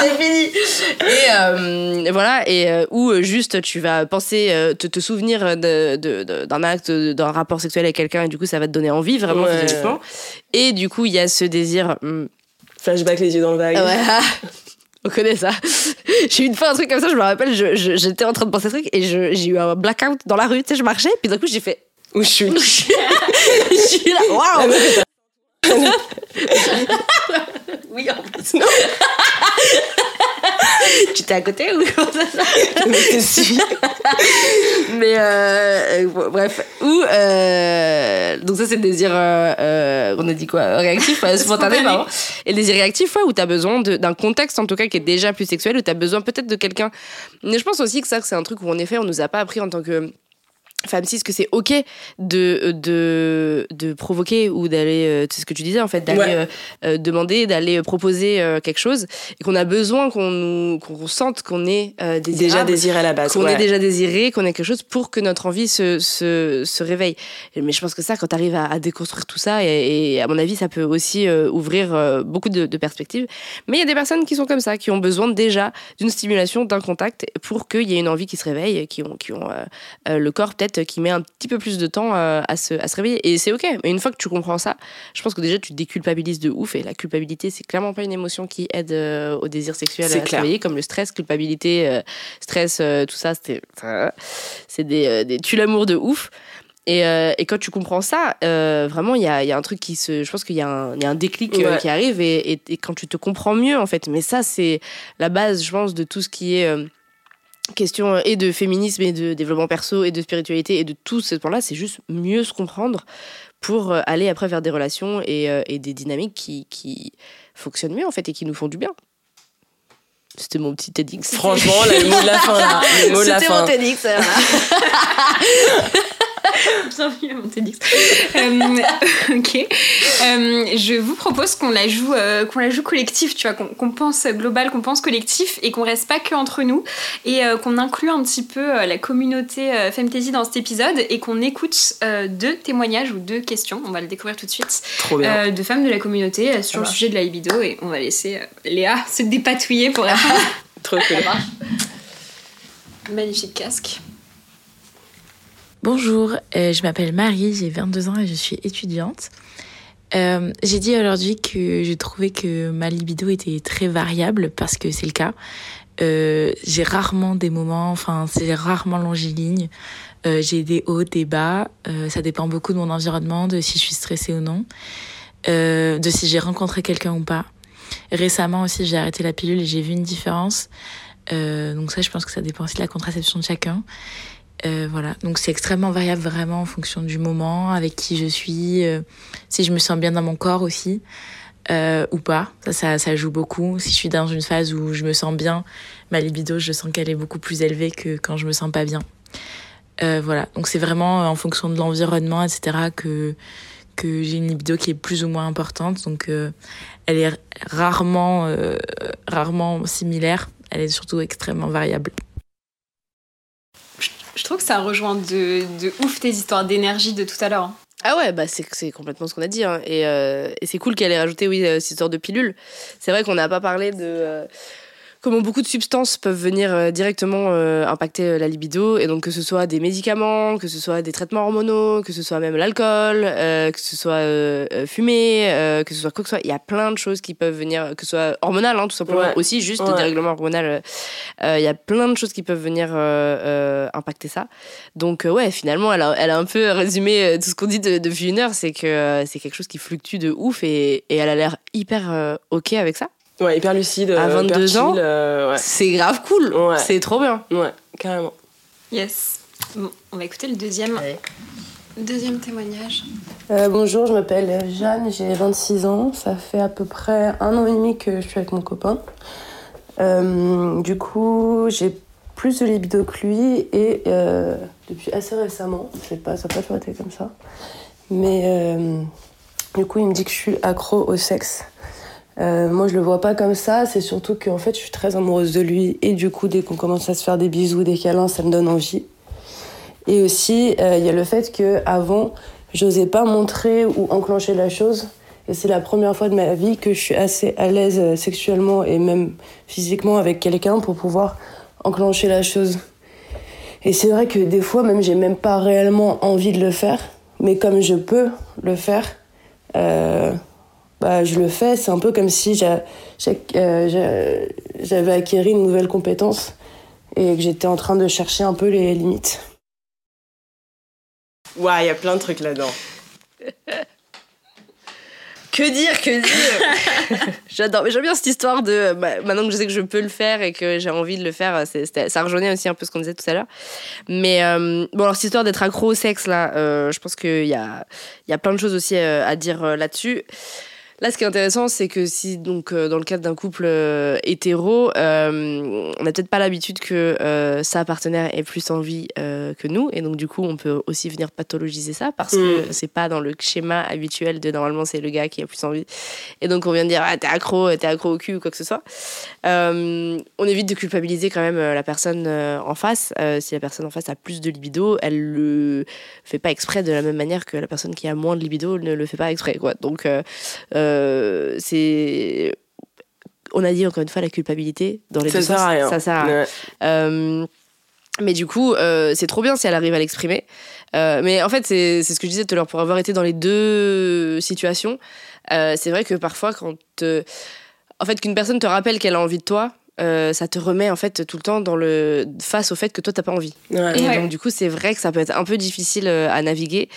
[SPEAKER 6] c'est fini.
[SPEAKER 1] Et euh, voilà, et euh, ou euh, juste tu vas penser, euh, te, te souvenir de- de- de- d'un acte, d'un rapport sexuel avec quelqu'un, et du coup ça va te donner envie vraiment
[SPEAKER 2] Ouais.
[SPEAKER 1] physiologiquement. Et du coup il y a ce désir. hum,
[SPEAKER 2] Flashback les yeux dans le vague.
[SPEAKER 1] ouais, on connaît ça. J'ai eu une fois un truc comme ça, je me rappelle, je- je- j'étais en train de penser à ce truc et j'ai eu un blackout dans la rue, tu sais, je marchais, puis d'un coup j'ai fait.
[SPEAKER 2] Où je suis?
[SPEAKER 1] je suis là, waouh! Oui, en plus. Tu t'es à côté ou comment ça se passe
[SPEAKER 2] Mais
[SPEAKER 1] euh, euh, bref, ou euh, donc ça c'est le désir, euh, euh, on a dit quoi, réactif, euh, spontané, pardon. Et le désir réactif, ouais, où t'as besoin d'un contexte en tout cas qui est déjà plus sexuel, où t'as besoin peut-être de quelqu'un. Mais je pense aussi que ça c'est un truc où en effet on nous a pas appris en tant que femme cis que c'est ok de de de provoquer ou d'aller euh, c'est ce que tu disais en fait d'aller
[SPEAKER 2] Ouais.
[SPEAKER 1] euh, euh, demander d'aller proposer euh, quelque chose et qu'on a besoin qu'on nous qu'on sente qu'on est euh,
[SPEAKER 2] Déjà désiré à la base.
[SPEAKER 1] qu'on
[SPEAKER 2] ouais.
[SPEAKER 1] est déjà désiré, qu'on ait quelque chose pour que notre envie se, se, se réveille. Mais je pense que ça, quand tu arrives à, à déconstruire tout ça, et, et à mon avis, ça peut aussi euh, ouvrir euh, beaucoup de, de perspectives. Mais il y a des personnes qui sont comme ça, qui ont besoin déjà d'une stimulation, d'un contact, pour qu'il y ait une envie qui se réveille, qui ont, qui ont euh, euh, le corps peut-être qui met un petit peu plus de temps euh, à, se, à se réveiller. Et c'est ok. Mais une fois que tu comprends ça, je pense que déjà tu te déculpabilises de ouf. Et la culpabilité, c'est clairement pas une émotion qui aide euh, au désir sexuel à se
[SPEAKER 2] clair.
[SPEAKER 1] réveiller, comme le stress, culpabilité, euh, stress, euh, tout ça, c'est des, des tue l'amour de ouf. Et, euh, et quand tu comprends ça, euh, vraiment, il y a, y a un truc qui se. Je pense qu'il y, a un- il y a un déclic euh, qui arrive et, et, et quand tu te comprends mieux, en fait. Mais ça, c'est la base, je pense, de tout ce qui est. question euh, et de féminisme et de développement perso et de spiritualité et de tout ce point-là, c'est juste mieux se comprendre pour euh, aller après vers des relations et, euh, et des dynamiques qui, qui fonctionnent mieux en fait et qui nous font du bien. C'était mon petit TEDx.
[SPEAKER 2] Franchement, là, le mot de la fin,
[SPEAKER 1] C'était mon TEDx.
[SPEAKER 3] Bienvenue à mon TEDx. Euh, ok. Euh, je vous propose qu'on la joue, euh, qu'on la joue collectif, tu vois, qu'on pense global, qu'on pense collectif et qu'on reste pas que entre nous et euh, qu'on inclue un petit peu euh, la communauté euh, Femtasy dans cet épisode et qu'on écoute euh, deux témoignages ou deux questions. On va le découvrir tout de suite.
[SPEAKER 2] Trop bien.
[SPEAKER 3] euh, de femmes de la communauté euh, sur le sujet de la libido et on va laisser euh, Léa se dépatouiller pour répondre.
[SPEAKER 2] Trop cool.
[SPEAKER 3] Magnifique casque.
[SPEAKER 7] Bonjour, euh, je m'appelle Marie, j'ai 22 ans et je suis étudiante. Euh, j'ai dit aujourd'hui que je trouvais que ma libido était très variable parce que c'est le cas. Euh, j'ai rarement des moments, enfin c'est rarement longiligne. J'ai des hauts, des bas. Ça dépend beaucoup de mon environnement, de si je suis stressée ou non, de si j'ai rencontré quelqu'un ou pas. Récemment aussi, j'ai arrêté la pilule et j'ai vu une différence. Donc ça, je pense que ça dépend aussi de la contraception de chacun. Euh, voilà, donc c'est extrêmement variable vraiment en fonction du moment, avec qui je suis, euh, si je me sens bien dans mon corps aussi euh, ou pas. Ça, ça, joue beaucoup. Si je suis dans une phase où je me sens bien, ma libido, je sens qu'elle est beaucoup plus élevée que quand je me sens pas bien. Voilà, donc c'est vraiment en fonction de l'environnement, etc., que que j'ai une libido qui est plus ou moins importante. Donc elle est rarement rarement similaire. Elle est surtout extrêmement variable.
[SPEAKER 3] Je trouve que ça rejoint de, ouf tes histoires d'énergie de tout à l'heure.
[SPEAKER 1] Ah ouais, bah c'est complètement ce qu'on a dit. hein. Et, euh, et c'est cool qu'elle ait rajouté, oui, euh, cette histoire de pilule. C'est vrai qu'on n'a pas parlé de euh, comment beaucoup de substances peuvent venir euh, directement euh, impacter euh, la libido. Et donc que ce soit des médicaments, que ce soit des traitements hormonaux, que ce soit même l'alcool, euh, que ce soit euh, euh, fumé, euh, que ce soit quoi que ce soit. Il y a plein de choses qui peuvent venir, que ce soit hormonal, hein, tout simplement.
[SPEAKER 2] Ouais.
[SPEAKER 1] Aussi, juste
[SPEAKER 2] Ouais.
[SPEAKER 1] des dérèglements hormonaux. Il y a plein de choses qui peuvent venir euh, euh, impacter ça. Donc ouais, finalement, elle a, elle a un peu résumé tout ce qu'on dit de- depuis une heure, c'est que euh, c'est quelque chose qui fluctue de ouf et, et elle a l'air hyper euh, ok avec ça.
[SPEAKER 2] Ouais, hyper lucide.
[SPEAKER 1] À
[SPEAKER 2] euh,
[SPEAKER 1] 22
[SPEAKER 2] hyper
[SPEAKER 1] ans
[SPEAKER 2] euh, ouais.
[SPEAKER 1] C'est grave cool,
[SPEAKER 2] Ouais.
[SPEAKER 1] c'est trop bien.
[SPEAKER 2] ouais, carrément.
[SPEAKER 3] Yes. Bon, on va écouter le deuxième,
[SPEAKER 6] Allez.
[SPEAKER 3] deuxième témoignage.
[SPEAKER 8] Euh, bonjour, je m'appelle Jeanne, j'ai 26 ans. Ça fait à peu près un an et demi que je suis avec mon copain. Euh, du coup, j'ai plus de libido que lui et euh, depuis assez récemment, je sais pas, ça n'a pas toujours été comme ça. Mais euh, du coup, il me dit que je suis accro au sexe. Euh, moi, je le vois pas comme ça. C'est surtout qu'en fait, je suis très amoureuse de lui et du coup, dès qu'on commence à se faire des bisous, des câlins, ça me donne envie. Et aussi, euh, il y a le fait que avant, j'osais pas montrer ou enclencher la chose. Et c'est la première fois de ma vie que je suis assez à l'aise euh, sexuellement et même physiquement avec quelqu'un pour pouvoir enclencher la chose. Et c'est vrai que des fois, même, j'ai même pas réellement envie de le faire. Mais comme je peux le faire, euh, bah, je le fais. C'est un peu comme si euh, j'a- j'avais acquéri une nouvelle compétence et que j'étais en train de chercher un peu les limites.
[SPEAKER 2] Ouais, il y a plein de trucs là-dedans.
[SPEAKER 1] Que dire, que dire J'adore, mais j'aime bien cette histoire de bah, maintenant que je sais que je peux le faire et que j'ai envie de le faire, c'était- ça rejoignait aussi un peu ce qu'on disait tout à l'heure. Mais euh, bon, alors cette histoire d'être accro au sexe là, euh, je pense qu'il y a, il y a plein de choses aussi euh, à dire euh, là-dessus. Là, ce qui est intéressant, c'est que si, donc, euh, dans le cadre d'un couple euh, hétéro, euh, on n'a peut-être pas l'habitude que sa partenaire ait plus envie que nous. Et donc, du coup, on peut aussi venir pathologiser ça parce que c'est pas dans le schéma habituel de normalement, c'est le gars qui a plus envie. Et donc, on vient de dire, ah, t'es accro, t'es accro au cul ou quoi que ce soit. On évite de culpabiliser quand même la personne en face. Si la personne en face a plus de libido, elle le fait pas exprès de la même manière que la personne qui a moins de libido ne le fait pas exprès. Quoi. Donc, c'est. On a dit encore une fois la culpabilité dans les
[SPEAKER 2] Ça
[SPEAKER 1] deux
[SPEAKER 2] sert
[SPEAKER 1] sens.
[SPEAKER 2] à rien.
[SPEAKER 1] Ça sert à rien. Euh, mais du coup, euh, c'est trop bien si elle arrive à l'exprimer. Euh, mais en fait, c'est ce que je disais tout à l'heure, pour avoir été dans les deux situations, euh, c'est vrai que parfois, quand. euh, en fait, qu'une personne te rappelle qu'elle a envie de toi, euh, ça te remet en fait tout le temps dans le face au fait que toi t'as pas envie.
[SPEAKER 2] Ouais.
[SPEAKER 1] Et
[SPEAKER 3] Ouais.
[SPEAKER 1] donc du coup, c'est vrai que ça peut être un peu difficile euh, à naviguer.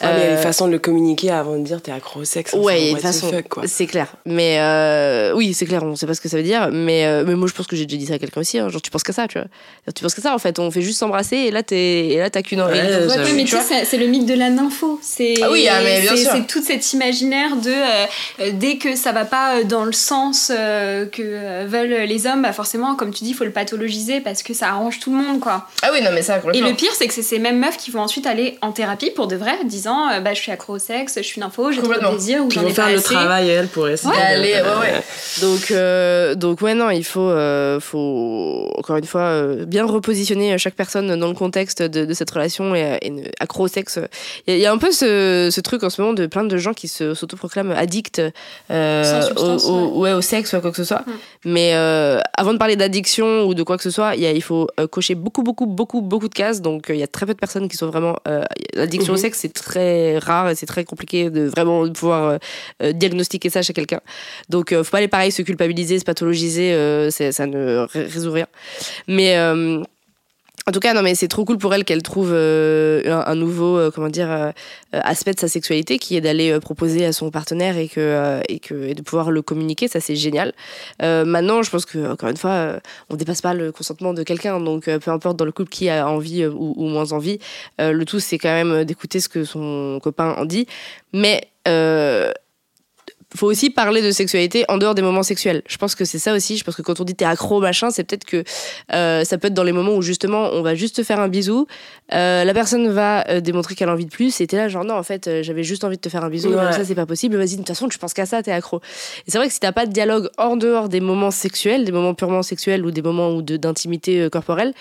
[SPEAKER 2] Ah, mais il y a
[SPEAKER 1] Euh,
[SPEAKER 2] une façon de le communiquer avant de dire t'es accro au sexe.
[SPEAKER 1] Ouais, il y a une façon.
[SPEAKER 2] fuck, quoi.
[SPEAKER 1] C'est clair. Mais euh, oui, c'est clair, on sait pas ce que ça veut dire. Mais, euh, mais moi, je pense que j'ai déjà dit ça à quelqu'un aussi. hein. Genre, tu penses que ça, tu vois. Tu penses que ça, en fait. On fait juste s'embrasser et là, t'es- et là, t'as qu'une envie.
[SPEAKER 2] Ouais,
[SPEAKER 1] ouais,
[SPEAKER 3] Oui, mais
[SPEAKER 1] tu
[SPEAKER 3] sais, c'est- le mythe de la nympho. C'est
[SPEAKER 6] Ah oui, ah,
[SPEAKER 3] c'est- tout cet imaginaire de euh, euh, dès que ça va pas euh, dans le sens euh, que euh, veulent les hommes, bah forcément, comme tu dis, il faut le pathologiser parce que ça arrange tout le monde, quoi.
[SPEAKER 6] Ah oui, non, mais ça,
[SPEAKER 3] Et le pire, c'est que c'est ces mêmes meufs qui vont ensuite aller en thérapie pour de vrai, disant euh, bah je suis accro au sexe, je suis nympho, j'ai trop de plaisir ou j'en
[SPEAKER 2] vont
[SPEAKER 3] ai pas
[SPEAKER 2] faire le
[SPEAKER 3] assez.
[SPEAKER 2] travail, elle, pour essayer.
[SPEAKER 6] Ouais.
[SPEAKER 1] Donc, euh, donc ouais, non, il faut, euh, faut encore une fois euh, bien repositionner chaque personne dans le contexte de, de cette relation et, et ne- accro au sexe. Il y, a- il y a un peu ce, ce truc en ce moment de plein de gens qui se- s'autoproclament addicts euh, au, au- ouais, au sexe ou à quoi que ce soit.
[SPEAKER 3] Mm.
[SPEAKER 1] Mais euh, avant de parler d'addiction ou de quoi que ce soit, il, y a- il faut euh, cocher beaucoup, beaucoup, beaucoup, beaucoup de cases. Donc, euh, il y a très peu de personnes qui sont vraiment. euh, L'addiction au
[SPEAKER 2] Mhm.
[SPEAKER 1] sexe, c'est très rare et c'est très compliqué de vraiment pouvoir euh, diagnostiquer ça chez quelqu'un. Donc, euh, faut pas aller pareil, se culpabiliser, se pathologiser, euh, ça ne ré- résout rien. Mais, euh, en tout cas, non, mais c'est trop cool pour elle qu'elle trouve euh, un, nouveau, euh, comment dire, euh, aspect de sa sexualité, qui est d'aller proposer à son partenaire et que et que et de pouvoir le communiquer. Ça, c'est génial. Maintenant, je pense que encore une fois, on dépasse pas le consentement de quelqu'un, donc peu importe dans le couple qui a envie ou, ou moins envie, le tout c'est quand même d'écouter ce que son copain en dit. Mais faut aussi parler de sexualité en dehors des moments sexuels. Je pense que c'est ça aussi. Je pense que quand on dit t'es accro machin, c'est peut-être que euh, ça peut être dans les moments où justement on va juste te faire un bisou, euh, la personne va euh, démontrer qu'elle a envie de plus, et t'es là genre non en fait euh, j'avais juste envie de te faire un bisou,
[SPEAKER 2] Ouais.
[SPEAKER 1] mais ça c'est pas possible. Vas-y de toute façon tu penses qu'à ça t'es accro. Et c'est vrai que si t'as pas de dialogue en dehors des moments sexuels, des moments purement sexuels ou des moments où de d'intimité euh, corporelle,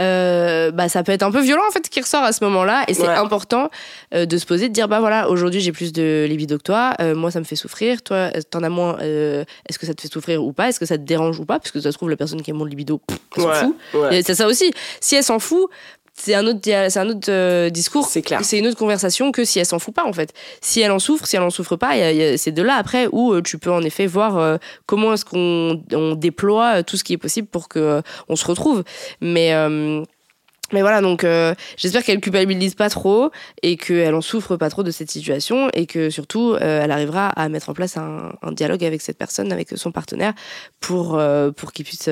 [SPEAKER 1] euh, bah ça peut être un peu violent en fait qui ressort à ce moment-là. Et c'est
[SPEAKER 2] Ouais.
[SPEAKER 1] important de se poser, de dire bah voilà aujourd'hui j'ai plus de libido que toi, euh, moi ça me fait souffrir, toi euh, t'en as moins, euh, est-ce que ça te fait souffrir ou pas, est-ce que ça te dérange ou pas, parce que ça se trouve la personne qui a moins de libido, pff, elle s'en fout.
[SPEAKER 2] ouais.
[SPEAKER 1] C'est ça aussi. Si elle s'en fout, c'est un autre, dia- c'est un autre euh, discours.
[SPEAKER 2] C'est clair.
[SPEAKER 1] C'est une autre conversation que si elle s'en fout pas en fait. Si elle en souffre, si elle en souffre pas, c'est de là après où euh, tu peux en effet voir euh, comment est-ce qu'on on déploie tout ce qui est possible pour que euh, on se retrouve. Mais mais voilà, donc euh, j'espère qu'elle culpabilise pas trop et qu'elle en souffre pas trop de cette situation et que surtout euh, elle arrivera à mettre en place un, dialogue avec cette personne, avec son partenaire pour euh, qu'il puisse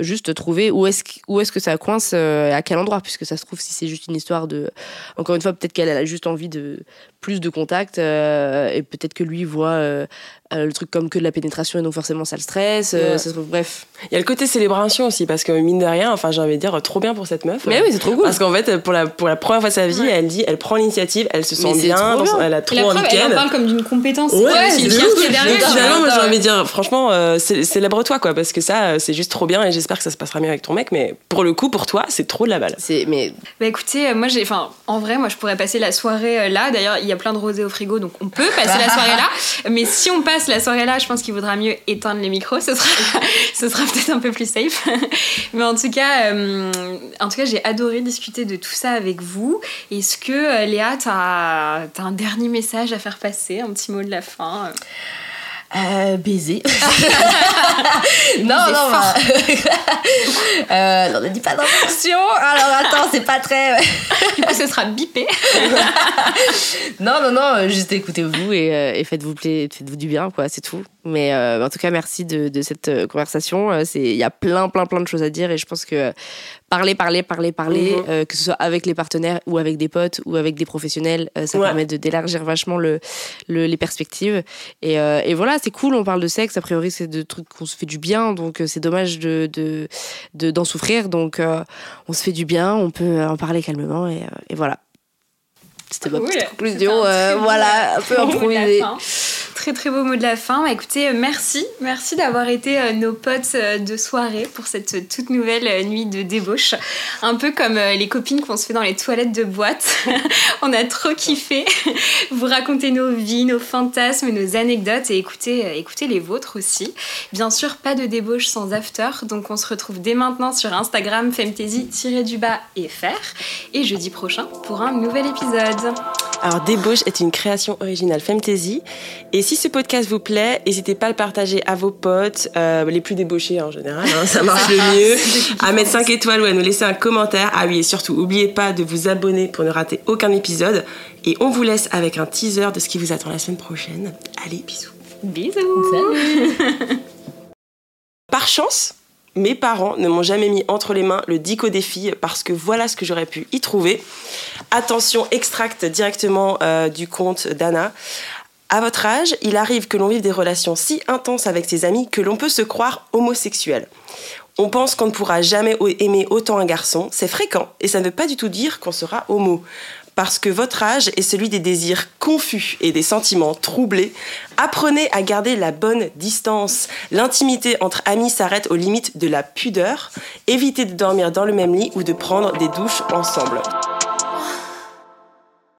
[SPEAKER 1] juste trouver où est-ce que ça coince à quel endroit puisque ça se trouve si c'est juste une histoire de encore une fois peut-être qu'elle elle a juste envie de plus de contact euh, et peut-être que lui voit euh, euh, le truc comme que de la pénétration et donc forcément ça le stresse euh,
[SPEAKER 2] Ouais.
[SPEAKER 1] ça bref
[SPEAKER 2] Il y a le côté célébration aussi, parce que mine de rien, enfin, j'ai envie de dire, trop bien pour cette meuf.
[SPEAKER 1] mais oui c'est trop cool
[SPEAKER 2] Parce qu'en fait, pour la, pour la première fois de sa vie, elle dit, elle prend l'initiative, elle se sent bien, son- elle a trop envie
[SPEAKER 3] elle en parle comme d'une compétence.
[SPEAKER 2] Ouais,
[SPEAKER 3] c'est
[SPEAKER 2] finalement, moi, j'ai envie de dire, franchement, euh, cé- célèbre-toi, quoi, parce que ça, c'est juste trop bien et j'espère que ça se passera mieux avec ton mec, mais pour le coup, pour toi, c'est trop de la balle.
[SPEAKER 1] c'est mais
[SPEAKER 3] Bah écoutez, moi j'ai, enfin, en vrai, moi je pourrais passer la soirée là. D'ailleurs, il y a plein de rosés au frigo, donc on peut passer la soirée là. Mais si on passe la soirée là, je pense qu'il vaudra mieux éteindre les micros. Ce sera, ce sera peut-être un peu plus safe. Mais en tout cas, euh, en tout cas, j'ai adoré discuter de tout ça avec vous. Est-ce que euh, Léa, t'as, t'as un dernier message à faire passer, un petit mot de la fin? Euh
[SPEAKER 6] baiser. non, non, bah... euh, non, ne dis pas d'intention. Alors attends, c'est pas très.
[SPEAKER 3] Du coup, ce sera bipé.
[SPEAKER 6] non, non, non, euh, juste
[SPEAKER 1] écoutez-vous et, euh, et faites-vous pla- faites-vous du bien quoi c'est tout mais euh, en tout cas merci de, de cette euh, conversation Euh, il y a plein plein plein de choses à dire et je pense que parler parler parler parler
[SPEAKER 2] Mhm.
[SPEAKER 1] euh, que ce soit avec les partenaires ou avec des potes ou avec des professionnels euh, ça
[SPEAKER 2] Ouais.
[SPEAKER 1] permet de d'élargir vachement le, le- les perspectives et, et voilà c'est cool on parle de sexe a priori c'est de trucs qu'on se fait du bien donc c'est dommage de de de- d'en souffrir donc on se fait du bien on peut en parler calmement et, et voilà c'était ma
[SPEAKER 3] Cool.
[SPEAKER 1] petite conclusion voilà un peu improvisée.
[SPEAKER 3] Très très beau mot de la fin. Bah, écoutez, euh, merci, merci d'avoir été euh, nos potes euh, de soirée pour cette toute nouvelle nuit de débauche. Un peu comme les copines qu'on se fait dans les toilettes de boîte. On a trop kiffé. Vous raconter nos vies, nos fantasmes, nos anecdotes et écoutez, écoutez les vôtres aussi. Bien sûr, pas de débauche sans after. Donc on se retrouve dès maintenant sur Instagram femtasy-du-bas et fr. Et jeudi prochain pour un nouvel épisode.
[SPEAKER 2] Alors, Débauche est une création originale Femtasy. Et si ce podcast vous plaît, n'hésitez pas à le partager à vos potes, euh, les plus débauchés en général, hein, ça marche le mieux, à mettre 5 étoiles ou à nous laisser un commentaire. Ah oui, et surtout, n'oubliez pas de vous abonner pour ne rater aucun épisode. Et on vous laisse avec un teaser de ce qui vous attend la semaine prochaine. Allez, bisous.
[SPEAKER 3] Bisous.
[SPEAKER 2] Par chance, mes parents ne m'ont jamais mis entre les mains le dico des filles parce que voilà ce que j'aurais pu y trouver. Attention, extract directement euh, du compte d'Anna. À votre âge, il arrive que l'on vive des relations si intenses avec ses amis que l'on peut se croire homosexuel. On pense qu'on ne pourra jamais aimer autant un garçon, c'est fréquent, et ça ne veut pas du tout dire qu'on sera homo. Parce que votre âge est celui des désirs confus et des sentiments troublés, apprenez à garder la bonne distance. L'intimité entre amis s'arrête aux limites de la pudeur. Évitez de dormir dans le même lit ou de prendre des douches ensemble.